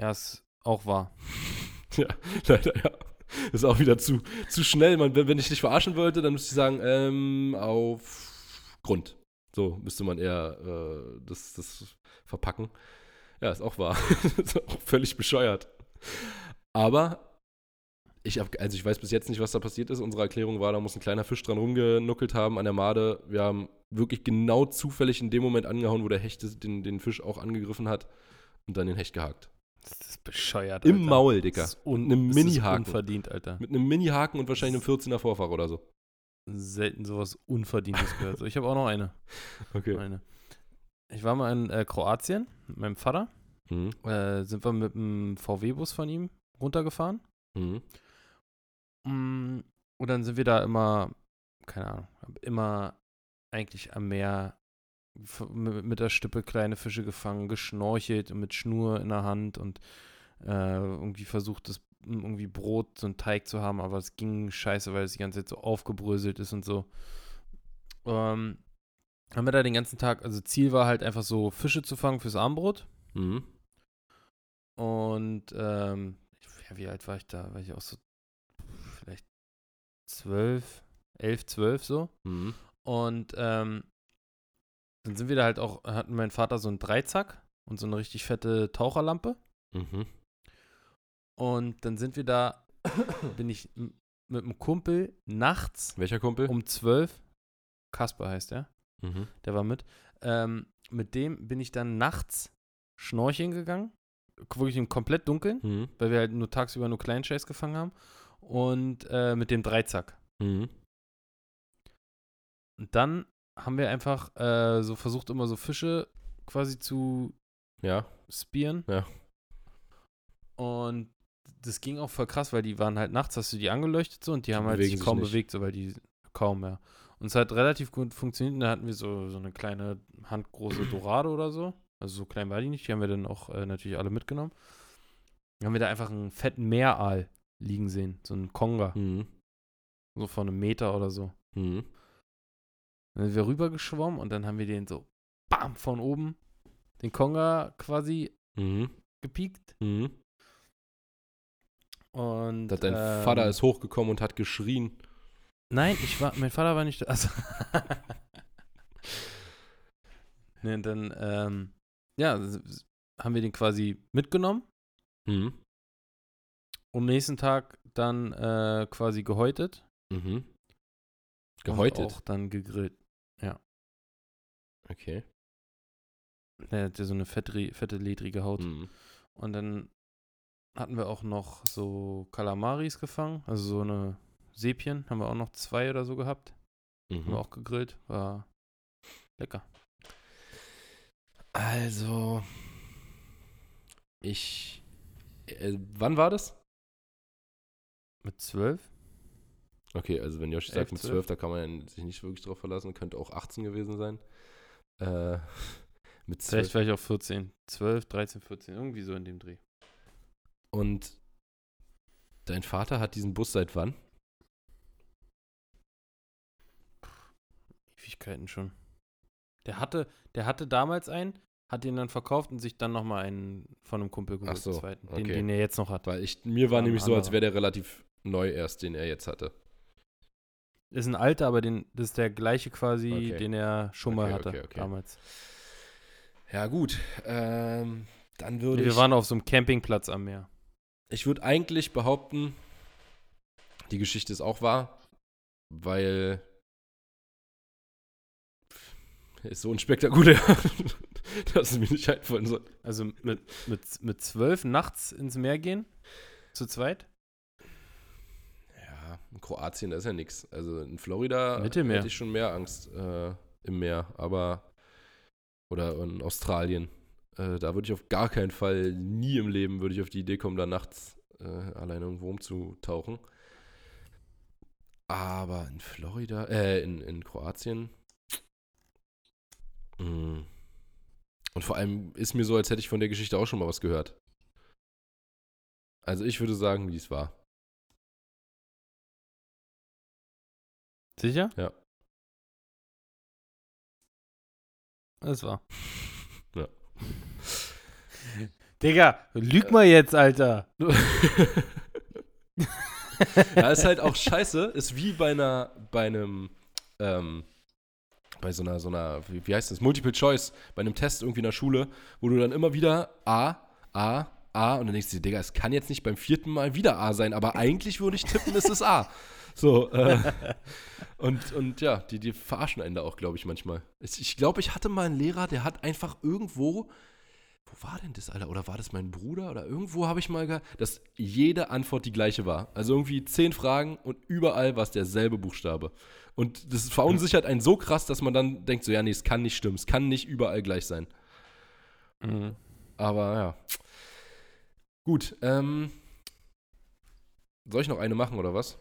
Ja, ist auch wahr. Ja, leider, ja. Ist auch wieder zu, zu schnell. Man, wenn, ich dich verarschen wollte, dann müsste ich sagen, ähm, auf Grund. So müsste man eher äh, das, das verpacken. Ja, ist auch wahr. ist auch völlig bescheuert. Aber ich hab, also ich weiß bis jetzt nicht, was da passiert ist. Unsere Erklärung war, da muss ein kleiner Fisch dran rumgenuckelt haben an der Made. Wir haben wirklich genau zufällig in dem Moment angehauen, wo der Hecht den, den Fisch auch angegriffen hat und dann den Hecht gehakt. Das ist bescheuert. Im Alter. Maul, Dicker. Das ist un Mit einem Mini-Haken. Unverdient, Alter. Mit einem Mini-Haken und wahrscheinlich einem 14er Vorfach oder so. Selten sowas Unverdientes gehört. So, ich habe auch noch eine. Okay. eine. Ich war mal in äh, Kroatien mit meinem Vater. Mhm. Äh, sind wir mit einem VW-Bus von ihm runtergefahren. Mhm. Mm, Und dann sind wir da immer, keine Ahnung, immer eigentlich am Meer mit der Stippe kleine Fische gefangen, geschnorchelt und mit Schnur in der Hand und äh, irgendwie versucht, das irgendwie Brot, so einen Teig zu haben, aber es ging scheiße, weil es die ganze Zeit so aufgebröselt ist und so. Ähm, haben wir da den ganzen Tag, also Ziel war halt einfach so Fische zu fangen fürs Armbrot. Mhm. Und ähm, ja, wie alt war ich da? War ich auch so vielleicht zwölf, elf, zwölf so. Mhm. Und ähm, dann sind wir da halt auch, hatten mein Vater so einen Dreizack und so eine richtig fette Taucherlampe. Mhm. Und dann sind wir da, bin ich mit einem Kumpel nachts Welcher Kumpel? um zwölf, Kasper heißt er, Mhm. der war mit, ähm, mit dem bin ich dann nachts schnorcheln gegangen, wirklich im komplett Dunkeln, Mhm. weil wir halt nur tagsüber nur kleinen Scheiß gefangen haben und äh, mit dem Dreizack. Mhm. Und dann haben wir einfach äh, so versucht, immer so Fische quasi zu Ja. spieren. Ja. Und das ging auch voll krass, weil die waren halt nachts, hast du die angeleuchtet so und die haben halt sich kaum nicht. bewegt, so weil die kaum mehr. Und es hat relativ gut funktioniert. Und da hatten wir so, so eine kleine handgroße Dorado oder so. Also so klein war die nicht. Die haben wir dann auch äh, natürlich alle mitgenommen. Dann haben wir da einfach einen fetten Meeraal liegen sehen. So einen Konga. Mhm. So von einem Meter oder so. Mhm. Dann sind wir rübergeschwommen und dann haben wir den so bam von oben den Konga quasi Mhm. gepiekt. Mhm. Und Da dein ähm, Vater ist hochgekommen und hat geschrien. Nein, ich war, mein Vater war nicht da. Also ne, und dann, ähm, ja, haben wir den quasi mitgenommen. Mhm. Am nächsten Tag dann äh, quasi gehäutet. Mhm. Und Gehäutet. auch dann gegrillt. Okay. Der hat ja so eine fette, fette ledrige Haut. Mhm. Und dann hatten wir auch noch so Kalamaris gefangen. Also so eine Sepien. Haben wir auch noch zwei oder so gehabt. Haben wir Mhm. auch gegrillt. War lecker. Also, ich. Äh, wann war das? Mit zwölf? Okay, also wenn Yoshi sagt mit zwölf. 12, da kann man sich nicht wirklich drauf verlassen. Könnte auch 18 gewesen sein. Äh, mit 12. Vielleicht war ich auch 14. 12, 13, 14. Irgendwie so in dem Dreh. Und dein Vater hat diesen Bus seit wann? Ewigkeiten schon. Der hatte, der hatte damals einen, hat den dann verkauft und sich dann nochmal einen von einem Kumpel geholt, so, den zweiten, den, okay. den er jetzt noch hat. Weil ich, mir war War nämlich so, als wäre der relativ neu erst, den er jetzt hatte. Ist ein alter, aber den, das ist der gleiche quasi, Okay. den er schon mal Okay, hatte okay, okay. damals. Ja, gut. Ähm, dann würde Wir ich. waren auf so einem Campingplatz am Meer. Ich würde eigentlich behaupten, die Geschichte ist auch wahr, weil ist so unspektakulär, dass es mir nicht einfallen soll. Also mit, mit, mit zwölf nachts ins Meer gehen? Zu zweit? In Kroatien ist ja nichts. Also in Florida Mittelmeer. hätte ich schon mehr Angst äh, im Meer, aber oder in Australien. Äh, da würde ich auf gar keinen Fall, nie im Leben würde ich auf die Idee kommen, da nachts äh, alleine irgendwo rumzutauchen. Aber in Florida, äh, in, in Kroatien. mh. Und vor allem ist mir so, als hätte ich von der Geschichte auch schon mal was gehört. Also ich würde sagen, wie es war. Sicher? Ja. Das war. Ja. Digga, lüg mal jetzt, Alter. ja, ist halt auch scheiße. Ist wie bei einer, bei einem, ähm, bei so einer, so einer, wie, wie heißt das, Multiple Choice, bei einem Test irgendwie in der Schule, wo du dann immer wieder A, A, A und dann denkst du dir, Digga, es kann jetzt nicht beim vierten Mal wieder A sein, aber eigentlich würde ich tippen, es ist A. So, äh, und, und ja, die, die verarschen einen da auch, glaube ich, manchmal. Ich, glaube, ich hatte mal einen Lehrer, der hat einfach irgendwo, wo war denn das, Alter? Oder war das mein Bruder? Oder irgendwo habe ich mal gehört, dass jede Antwort die gleiche war. Also irgendwie zehn Fragen und überall war es derselbe Buchstabe. Und das verunsichert einen so krass, dass man dann denkt, so, ja, nee, es kann nicht stimmen. Es kann nicht überall gleich sein. Mhm. Aber ja. Gut, ähm. Soll ich noch eine machen oder was?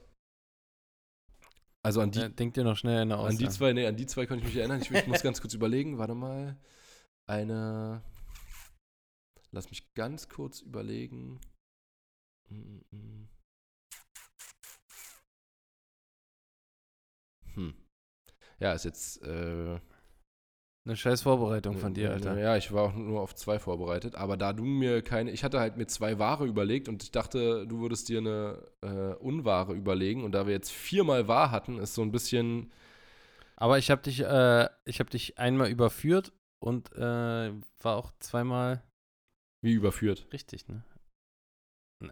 Also an die, Ja, denk dir noch schnell eine aus. an die zwei, nee, an die zwei konnte ich mich erinnern. Ich, ich muss ganz kurz überlegen. Warte mal. Eine. Lass mich ganz kurz überlegen. mm, mm. Hm. Ja, ist jetzt. Äh, Eine scheiß Vorbereitung von dir, Alter. Ja, ich war auch nur auf zwei vorbereitet. Aber da du mir keine. Ich hatte halt mir zwei Ware überlegt und ich dachte, du würdest dir eine äh, Unware überlegen. Und da wir jetzt viermal wahr hatten, ist so ein bisschen. Aber ich habe dich, äh, ich habe dich einmal überführt und äh, war auch zweimal Wie überführt. richtig, ne?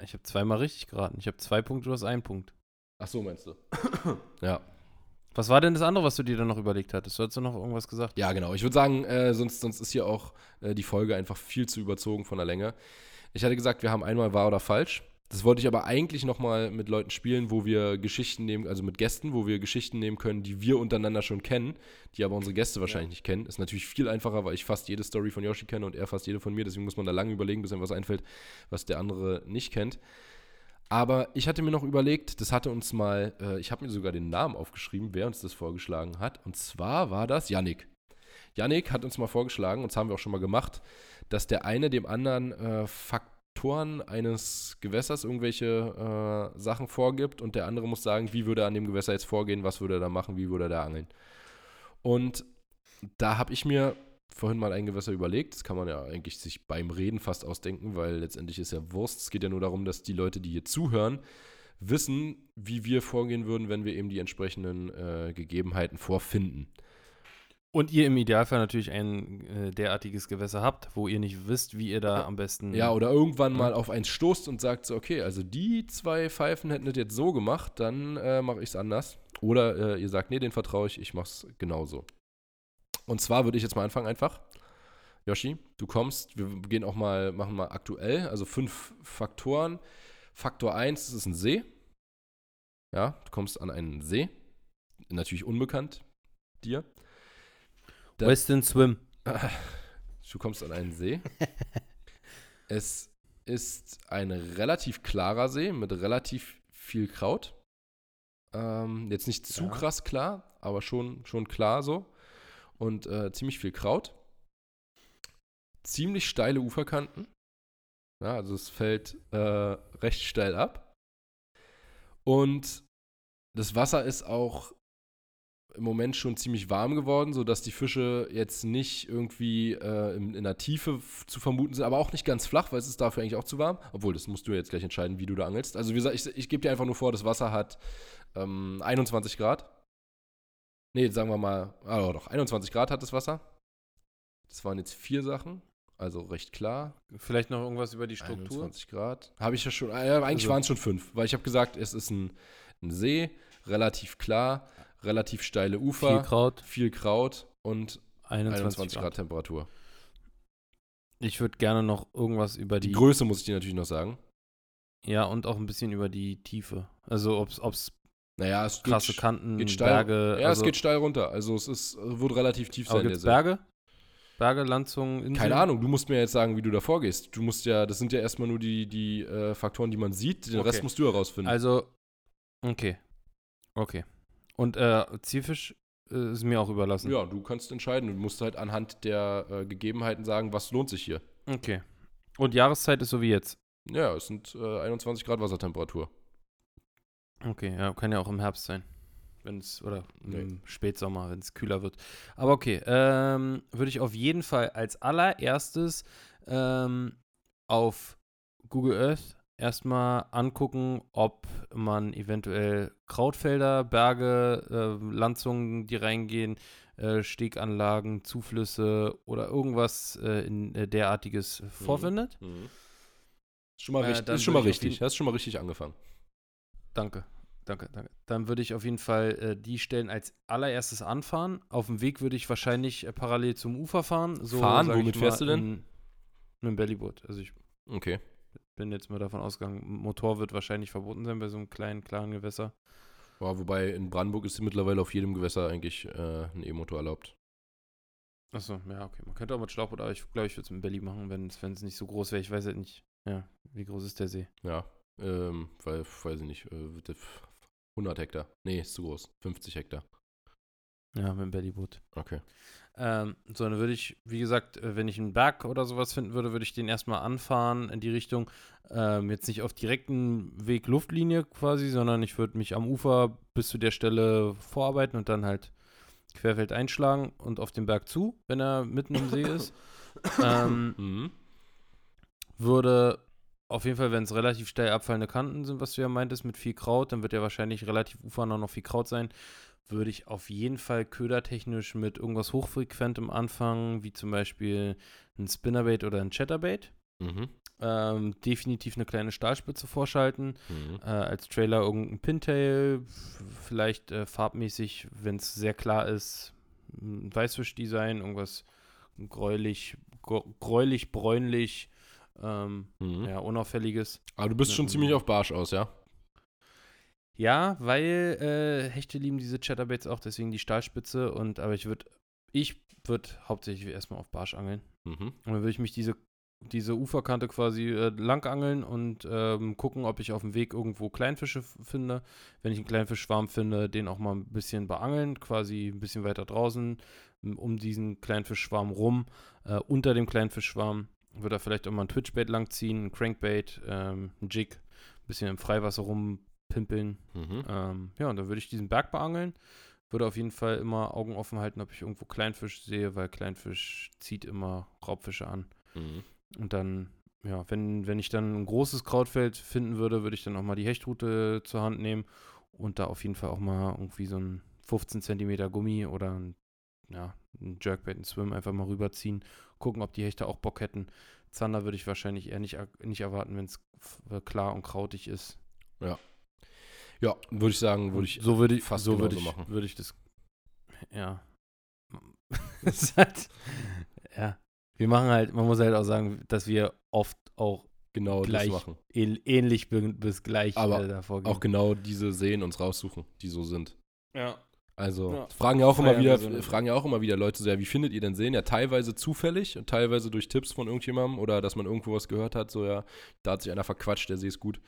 Ich habe zweimal richtig geraten. Ich habe zwei Punkte, du hast einen Punkt. Ach so, meinst du? ja. Was war denn das andere, was du dir dann noch überlegt hattest? Du hast du noch irgendwas gesagt? Ja, genau. Ich würde sagen, äh, sonst, sonst ist hier auch äh, die Folge einfach viel zu überzogen von der Länge. Ich hatte gesagt, wir haben einmal wahr oder falsch. Das wollte ich aber eigentlich nochmal mit Leuten spielen, wo wir Geschichten nehmen, also mit Gästen, wo wir Geschichten nehmen können, die wir untereinander schon kennen, die aber unsere Gäste wahrscheinlich nicht kennen. Ist natürlich viel einfacher, weil ich fast jede Story von Yoshi kenne und er fast jede von mir. Deswegen muss man da lange überlegen, bis einem was einfällt, was der andere nicht kennt. Aber ich hatte mir noch überlegt, das hatte uns mal, äh, ich habe mir sogar den Namen aufgeschrieben, wer uns das vorgeschlagen hat. Und zwar war das Yannick. Yannick hat uns mal vorgeschlagen, und das haben wir auch schon mal gemacht, dass der eine dem anderen äh, Faktoren eines Gewässers irgendwelche äh, Sachen vorgibt und der andere muss sagen, wie würde er an dem Gewässer jetzt vorgehen, was würde er da machen, wie würde er da angeln. Und da habe ich mir vorhin mal ein Gewässer überlegt. Das kann man ja eigentlich sich beim Reden fast ausdenken, weil letztendlich ist ja Wurst. Es geht ja nur darum, dass die Leute, die hier zuhören, wissen, wie wir vorgehen würden, wenn wir eben die entsprechenden äh, Gegebenheiten vorfinden. Und ihr im Idealfall natürlich ein äh, derartiges Gewässer habt, wo ihr nicht wisst, wie ihr da am besten. Ja, oder irgendwann mal auf eins stoßt und sagt so, okay, also die zwei Pfeifen hätten das jetzt so gemacht, dann äh, mache ich es anders. Oder äh, ihr sagt, nee, den vertraue ich, ich mache es genauso. Und zwar würde ich jetzt mal anfangen einfach. Yoshi, du kommst, wir gehen auch mal, machen mal aktuell, also fünf Faktoren. Faktor 1, das ist ein See. Ja, du kommst an einen See. Natürlich unbekannt dir. Da- Western Swim. Du kommst an einen See. es ist ein relativ klarer See mit relativ viel Kraut. Ähm, jetzt nicht zu Ja. krass klar, aber schon, schon klar so. Und äh, ziemlich viel Kraut. Ziemlich steile Uferkanten. Ja, also es fällt äh, recht steil ab. Und das Wasser ist auch im Moment schon ziemlich warm geworden, sodass die Fische jetzt nicht irgendwie äh, in, in der Tiefe zu vermuten sind, aber auch nicht ganz flach, weil es ist dafür eigentlich auch zu warm. Obwohl, das musst du jetzt gleich entscheiden, wie du da angelst. Also wie gesagt, ich, ich gebe dir einfach nur vor, das Wasser hat ähm, 21 Grad. Nee, sagen wir mal, ah doch, 21 Grad hat das Wasser. Das waren jetzt vier Sachen, also recht klar. Vielleicht noch irgendwas über die Struktur. 21 Grad. Habe ich ja schon, äh, eigentlich Also- waren es schon fünf, weil ich habe gesagt, es ist ein, ein See, relativ klar, relativ steile Ufer Viel Kraut, viel Kraut und 21, 21 Grad, Grad. Temperatur. Ich würde gerne noch irgendwas über Die die. Größe muss ich dir natürlich noch sagen. ja, und auch ein bisschen über die Tiefe. Also, ob es Naja, es krasse geht, Kanten, geht steil, Berge. Ja, also, es geht steil runter. Also es ist, wird relativ tief aber sein, gibt's der See. Berge? Berge, Landzungen, Inseln? Keine Ahnung, du musst mir jetzt sagen, wie du da vorgehst. Du musst ja, das sind ja erstmal nur die, die äh, Faktoren, die man sieht. Den Okay. Rest musst du herausfinden. Also, okay. Okay. Und äh, Zielfisch äh, ist mir auch überlassen. ja, du kannst entscheiden. Du musst halt anhand der äh, Gegebenheiten sagen, was lohnt sich hier. Okay. Und Jahreszeit ist so wie jetzt. Ja, es sind äh, 21 Grad Wassertemperatur. Okay, ja, kann ja auch im Herbst sein. Wenn es, oder Nee. im Spätsommer, wenn es kühler wird. Aber okay, ähm, würde ich auf jeden Fall als allererstes ähm, auf Google Earth erstmal angucken, ob man eventuell Krautfelder, Berge, äh, Landzungen, die reingehen, äh, Steganlagen, Zuflüsse oder irgendwas äh, in äh, derartiges vorfindet. Ist schon mal, Äh, richtig, ist schon mal auf richtig. jeden- Hast schon mal richtig angefangen. Danke, danke, danke. Dann würde ich auf jeden Fall äh, die Stellen als allererstes anfahren. Auf dem Weg würde ich wahrscheinlich äh, parallel zum Ufer fahren. So, Fahren? Womit fährst du denn? Mit dem Bellyboot. Also ich Okay. bin jetzt mal davon ausgegangen, Motor wird wahrscheinlich verboten sein bei so einem kleinen, klaren Gewässer. Ja, wobei in Brandenburg ist mittlerweile auf jedem Gewässer eigentlich äh, ein E-Motor erlaubt. Achso, ja, okay. Man könnte auch mit Schlauchboot, aber ich glaube, ich würde es mit Belly machen, wenn es nicht so groß wäre. Ich weiß halt nicht, ja, wie groß ist der See. Ja, ähm, weil, weiß ich nicht, äh, wird der f- 100 Hektar. Nee, ist zu groß. 50 Hektar. Ja, mit dem Bellyboot. Okay. Ähm, so, dann würde ich, wie gesagt, äh, wenn ich einen Berg oder sowas finden würde, würde ich den erstmal anfahren in die Richtung, ähm, jetzt nicht auf direkten Weg Luftlinie quasi, sondern ich würde mich am Ufer bis zu der Stelle vorarbeiten und dann halt querfeld einschlagen und auf den Berg zu, wenn er mitten im See ist. ähm, Mhm. würde auf jeden Fall, wenn es relativ steil abfallende Kanten sind, was du ja meintest, mit viel Kraut, dann wird ja wahrscheinlich relativ ufernah noch viel Kraut sein, würde ich auf jeden Fall ködertechnisch mit irgendwas hochfrequentem anfangen, wie zum Beispiel ein Spinnerbait oder ein Chatterbait. Mhm. Ähm, definitiv eine kleine Stahlspitze vorschalten, Mhm. äh, als Trailer irgendein Pintail, vielleicht äh, farbmäßig, wenn es sehr klar ist, ein Weißfischdesign, irgendwas gräulich, gr- gräulich, bräunlich, ähm, Mhm. ja, unauffälliges. Aber du bist schon Mhm. ziemlich auf Barsch aus, ja? Ja, weil äh, Hechte lieben diese Chatterbaits auch, deswegen die Stahlspitze und aber ich würde, ich würde hauptsächlich erstmal auf Barsch angeln. Mhm. Und dann würde ich mich diese, diese Uferkante quasi äh, lang angeln und ähm, gucken, ob ich auf dem Weg irgendwo Kleinfische finde. Wenn ich einen Kleinfischschwarm finde, den auch mal ein bisschen beangeln, quasi ein bisschen weiter draußen, um diesen Kleinfischschwarm rum. Äh, unter dem Kleinfischschwarm würde er vielleicht auch mal ein Twitchbait langziehen, ein Crankbait, ähm, ein Jig, ein bisschen im Freiwasser rumpimpeln. Mhm. Ähm, ja, und dann würde ich diesen Berg beangeln. Würde auf jeden Fall immer Augen offen halten, ob ich irgendwo Kleinfisch sehe, weil Kleinfisch zieht immer Raubfische an. Mhm. Und dann, ja, wenn, wenn ich dann ein großes Krautfeld finden würde, würde ich dann auch mal die Hechtroute zur Hand nehmen und da auf jeden Fall auch mal irgendwie so ein 15 Zentimeter Gummi oder ein, ja, ein Jerkbait, ein Swim einfach mal rüberziehen, gucken, ob die Hechte auch Bock hätten. Zander würde ich wahrscheinlich eher nicht, nicht erwarten, wenn es klar und krautig ist. Ja, würde ich sagen, würde ich so würde ich, fast so würde ich, machen. würde ich das, ja. Es ist halt, ja. Wir machen halt, man muss halt auch sagen, dass wir oft auch genau gleich das machen. ähn- ähnlich bi- bis gleich Aber äh, davor gehen. Auch genau diese Seen uns raussuchen, die so sind. ja. Also Ja. fragen ja auch immer wieder, eine- fragen ja auch immer wieder Leute so, ja, wie findet ihr denn Seen? Ja, teilweise zufällig und teilweise durch Tipps von irgendjemandem oder dass man irgendwo was gehört hat, so ja, da hat sich einer verquatscht, der See ist gut.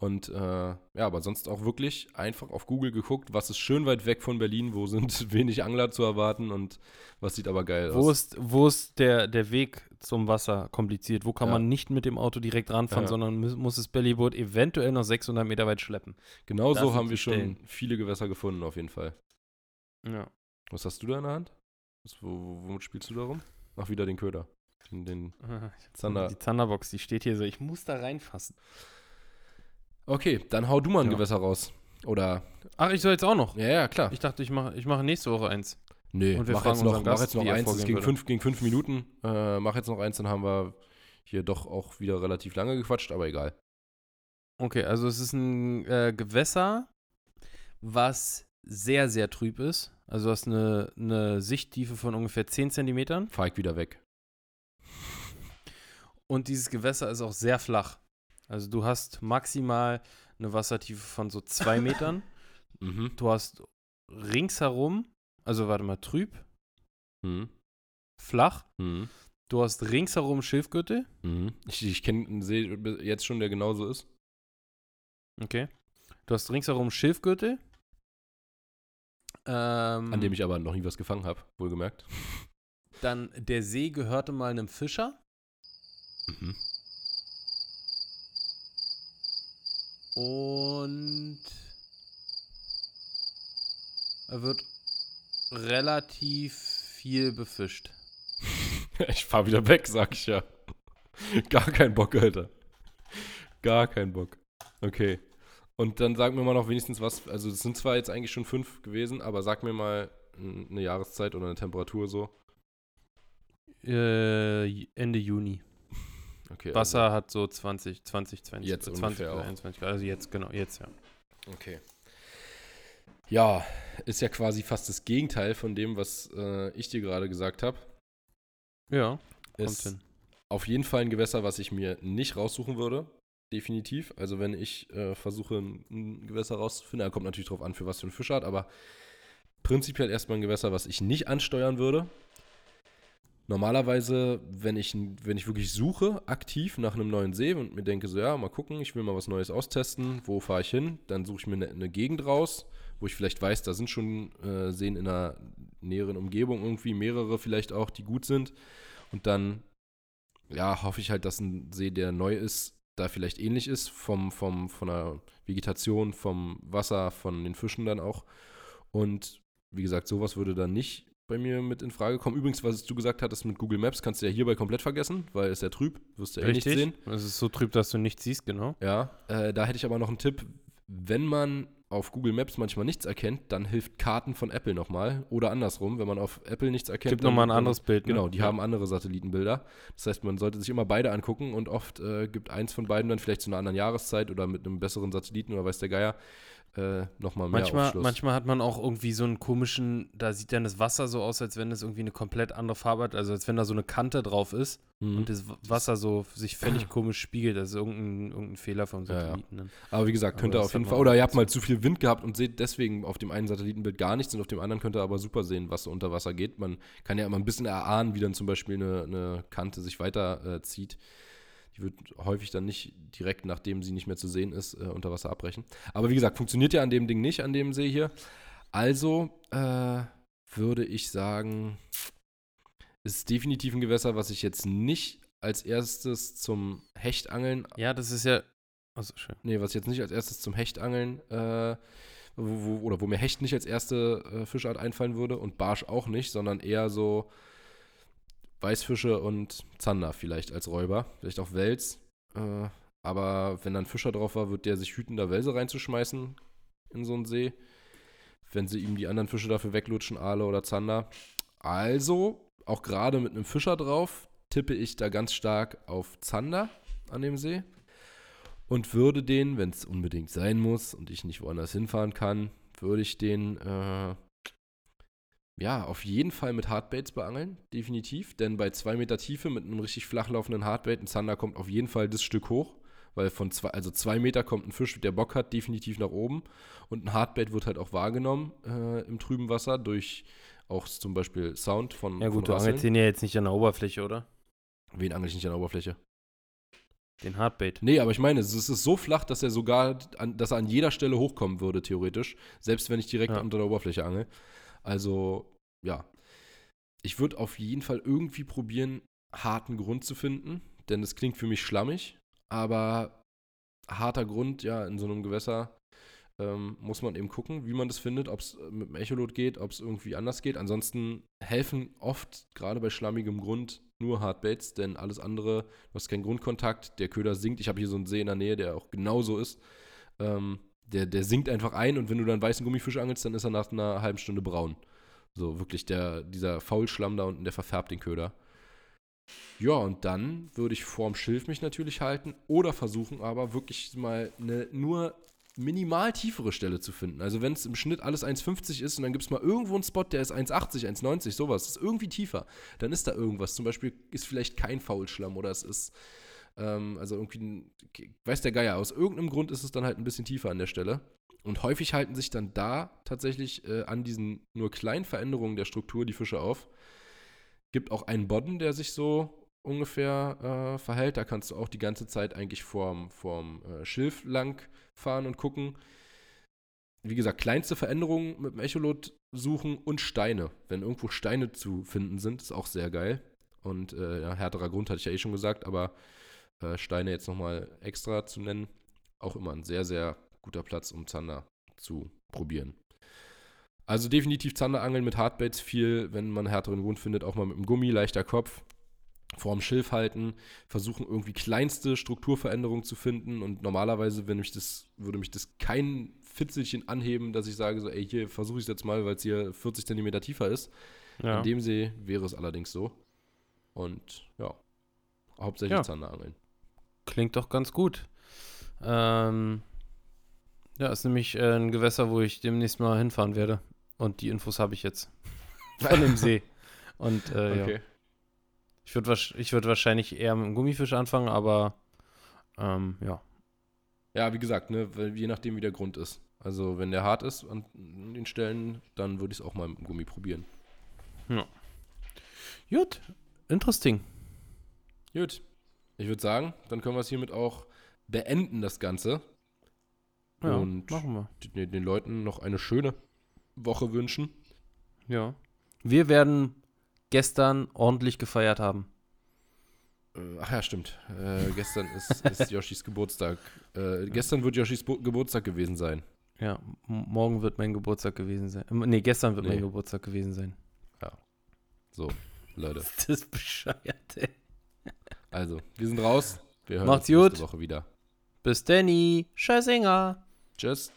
Und äh, ja, aber sonst auch wirklich einfach auf Google geguckt, was ist schön weit weg von Berlin, wo sind wenig Angler zu erwarten und was sieht aber geil Wo aus. ist, wo ist der, der Weg zum Wasser kompliziert? Wo kann Ja. man nicht mit dem Auto direkt ranfahren, Ja. sondern muss, muss das Bellyboot eventuell noch 600 Meter weit schleppen? Genau das so haben wir schon viele Gewässer gefunden, auf jeden Fall. Ja. Was hast du da in der Hand? Was, wo, wo- womit spielst du da rum? Ach, wieder den Köder. Den, den Zander. Die Zanderbox, die steht hier so. Ich muss da reinfassen. Okay, dann hau du mal ein Ja. Gewässer raus. Oder, Ach, ich soll jetzt auch noch. ja, ja, klar. Ich dachte, ich mache ich mache nächste Woche eins. Nee, Und wir mach jetzt noch, unseren mach Gast, jetzt noch eins, das vorgehen ging fünf, ging fünf Minuten. Äh, mach jetzt noch eins, dann haben wir hier doch auch wieder relativ lange gequatscht, aber egal. Okay, also es ist ein äh, Gewässer, was sehr, sehr trüb ist. Also du hast eine, eine Sichttiefe von ungefähr 10 Zentimetern. Fahr ich wieder weg. Und dieses Gewässer ist auch sehr flach. Also du hast maximal eine Wassertiefe von so zwei Metern. Mhm. Du hast ringsherum, also warte mal, trüb, Mhm. flach. Mhm. Du hast ringsherum Schilfgürtel. Mhm. Ich, ich kenne einen See jetzt schon, der genauso ist. Okay. Du hast ringsherum Schilfgürtel. Ähm, An dem ich aber noch nie was gefangen habe, wohlgemerkt. Dann der See gehörte mal einem Fischer. Mhm. Und er wird relativ viel befischt. Ich fahr wieder weg, sag ich ja. Gar kein Bock, Alter. Gar kein Bock. Okay. Und dann sag mir mal noch wenigstens was. Also, es sind zwar jetzt eigentlich schon fünf gewesen, aber sag mir mal eine Jahreszeit oder eine Temperatur so. Äh, Ende Juni. Okay. Wasser hat so 20, 20, 20, Jetzt 20 ungefähr oder auch. 21 Grad. Also jetzt, genau, jetzt ja. Also, okay. Ja, ist ja quasi fast das Gegenteil von dem, was äh, ich dir gerade gesagt habe. Ja, kommt Ist hin. auf jeden Fall ein Gewässer, was ich mir nicht raussuchen würde. Definitiv. Also wenn ich äh, versuche, ein, Gewässer rauszufinden, da kommt natürlich drauf an, für was für ein Fischart, aber prinzipiell erstmal ein Gewässer, was ich nicht ansteuern würde. normalerweise, wenn ich, wenn ich wirklich suche, aktiv nach einem neuen See und mir denke, so ja, mal gucken, ich will mal was Neues austesten, wo fahre ich hin? Dann suche ich mir eine, eine, Gegend raus, wo ich vielleicht weiß, da sind schon äh, Seen in einer näheren Umgebung irgendwie, mehrere vielleicht auch, die gut sind. Und dann, ja, hoffe ich halt, dass ein See, der neu ist, da vielleicht ähnlich ist, vom, vom, von der Vegetation, vom Wasser, von den Fischen dann auch. Und wie gesagt, sowas würde dann nicht bei mir mit in Frage kommen. Übrigens, was du gesagt hattest mit Google Maps, kannst du ja hierbei komplett vergessen, weil es ja trüb, wirst du ja eh nicht sehen. Es ist so trüb, dass du nichts siehst, genau. Ja, äh, da hätte ich aber noch einen Tipp. Wenn man auf Google Maps manchmal nichts erkennt, dann hilft Karten von Apple nochmal. Oder andersrum, wenn man auf Apple nichts erkennt. Gibt nochmal ein anderes Bild. Ne? Genau, die ja. haben andere Satellitenbilder. Das heißt, man sollte sich immer beide angucken und oft äh, gibt eins von beiden dann vielleicht zu einer anderen Jahreszeit oder mit einem besseren Satelliten oder weiß der Geier äh, nochmal mehr manchmal, Aufschluss. Manchmal hat man auch irgendwie so einen komischen, da sieht dann das Wasser so aus, als wenn es irgendwie eine komplett andere Farbe hat, also als wenn da so eine Kante drauf ist mhm. und das Wasser so sich völlig komisch spiegelt. Das ist irgendein, irgendein Fehler vom Satelliten. Ja, ja. Aber wie gesagt, könnte auf jeden Fall, oder ihr habt mal zu viel Wind gehabt und seht deswegen auf dem einen Satellitenbild gar nichts und auf dem anderen könnt ihr aber super sehen, was so unter Wasser geht. Man kann ja immer ein bisschen erahnen, wie dann zum Beispiel eine, eine Kante sich weiter äh, zieht. Die wird häufig dann nicht direkt, nachdem sie nicht mehr zu sehen ist, äh, unter Wasser abbrechen. Aber wie gesagt, funktioniert ja an dem Ding nicht, an dem See hier. Also äh, würde ich sagen, ist definitiv ein Gewässer, was ich jetzt nicht als erstes zum Hechtangeln. Ja, das ist ja. Also schön. Nee, was ich jetzt nicht als erstes zum Hechtangeln, äh, wo, wo, oder wo mir Hecht nicht als erste äh, Fischart einfallen würde und Barsch auch nicht, sondern eher so Weißfische und Zander vielleicht als Räuber, vielleicht auch Wels. Äh, aber wenn dann Fischer drauf war, wird der sich hüten, da Welse reinzuschmeißen in so einen See. Wenn sie ihm die anderen Fische dafür weglutschen, Aale oder Zander. Also, auch gerade mit einem Fischer drauf, tippe ich da ganz stark auf Zander an dem See. Und würde den, wenn es unbedingt sein muss und ich nicht woanders hinfahren kann, würde ich den äh, ja, auf jeden Fall mit Hardbaits beangeln, definitiv. Denn bei zwei Meter Tiefe mit einem richtig flach laufenden Hardbait, ein Zander kommt auf jeden Fall das Stück hoch. Weil von zwei, also zwei Meter kommt ein Fisch, der Bock hat, definitiv nach oben. Und ein Hardbait wird halt auch wahrgenommen äh, im trüben Wasser durch auch zum Beispiel Sound von. Ja, gut, von du angelst den ja jetzt nicht an der Oberfläche, oder? Wen angel ich nicht an der Oberfläche? Den Hardbait. Nee, aber ich meine, es ist so flach, dass er sogar, an, dass er an jeder Stelle hochkommen würde, theoretisch. Selbst wenn ich direkt ja. unter der Oberfläche angel. Also, ja. Ich würde auf jeden Fall irgendwie probieren, harten Grund zu finden, denn es klingt für mich schlammig, aber harter Grund, ja, in so einem Gewässer ähm, muss man eben gucken, wie man das findet, ob es mit dem Echolot geht, ob es irgendwie anders geht. Ansonsten helfen oft, gerade bei schlammigem Grund, nur Hardbaits, denn alles andere, du hast keinen Grundkontakt, der Köder sinkt. Ich habe hier so einen See in der Nähe, der auch genauso ist. Ähm, der, der sinkt einfach ein und wenn du dann weißen Gummifisch angelst, dann ist er nach einer halben Stunde braun. So wirklich der, dieser Faulschlamm da unten, der verfärbt den Köder. Ja, und dann würde ich vorm Schilf mich natürlich halten oder versuchen aber wirklich mal eine nur minimal tiefere Stelle zu finden. Also wenn es im Schnitt alles 1,50 ist und dann gibt es mal irgendwo einen Spot, der ist 1,80, 1,90, sowas, ist irgendwie tiefer, dann ist da irgendwas. Zum Beispiel ist vielleicht kein Faulschlamm oder es ist ähm, also irgendwie, weiß der Geier, aus irgendeinem Grund ist es dann halt ein bisschen tiefer an der Stelle. Und häufig halten sich dann da tatsächlich äh, an diesen nur kleinen Veränderungen der Struktur die Fische auf. Gibt auch einen Bodden, der sich so ungefähr äh, verhält. Da kannst du auch die ganze Zeit eigentlich vorm, vorm äh, Schilf lang fahren und gucken. Wie gesagt, kleinste Veränderungen mit dem Echolot suchen und Steine. Wenn irgendwo Steine zu finden sind, ist auch sehr geil. Und äh, ja, härterer Grund hatte ich ja eh schon gesagt, aber äh, Steine jetzt nochmal extra zu nennen, auch immer ein sehr, sehr guter Platz, um Zander zu probieren. Also definitiv Zanderangeln mit Hardbaits viel, wenn man härteren Grund findet, auch mal mit dem Gummi, leichter Kopf, vorm Schilf halten, versuchen irgendwie kleinste Strukturveränderungen zu finden und normalerweise, wenn mich das, würde mich das kein Fitzelchen anheben, dass ich sage so, ey, hier versuche ich es jetzt mal, weil es hier 40 cm tiefer ist. Ja. In dem See wäre es allerdings so. Und ja, hauptsächlich ja. Zanderangeln. Klingt doch ganz gut. Ähm, ja, ist nämlich äh, ein Gewässer, wo ich demnächst mal hinfahren werde. Und die Infos habe ich jetzt. Von dem See. Und äh, okay. ja. Ich würde ich würd wahrscheinlich eher mit dem Gummifisch anfangen, aber ähm, ja. Ja, wie gesagt, ne, je nachdem, wie der Grund ist. Also, wenn der hart ist an den Stellen, dann würde ich es auch mal mit dem Gummi probieren. Ja. Gut. interesting. Gut. Ich würde sagen, dann können wir es hiermit auch beenden, das Ganze. Ja, Und machen wir. den, den Leuten noch eine schöne Woche wünschen. Ja. Wir werden gestern ordentlich gefeiert haben. Äh, Ach ja, stimmt. Äh, gestern ist, ist Yoshis Geburtstag. Äh, gestern wird Yoshis Bo Geburtstag gewesen sein. Ja, morgen wird mein Geburtstag gewesen sein. Nee, gestern wird mein Nee. Geburtstag gewesen sein. So, Leute. Das ist bescheuert, ey. Also, wir sind raus. Wir hören Macht's uns nächste gut. Woche wieder. Bis Danny. Scheißinger. Tschüss.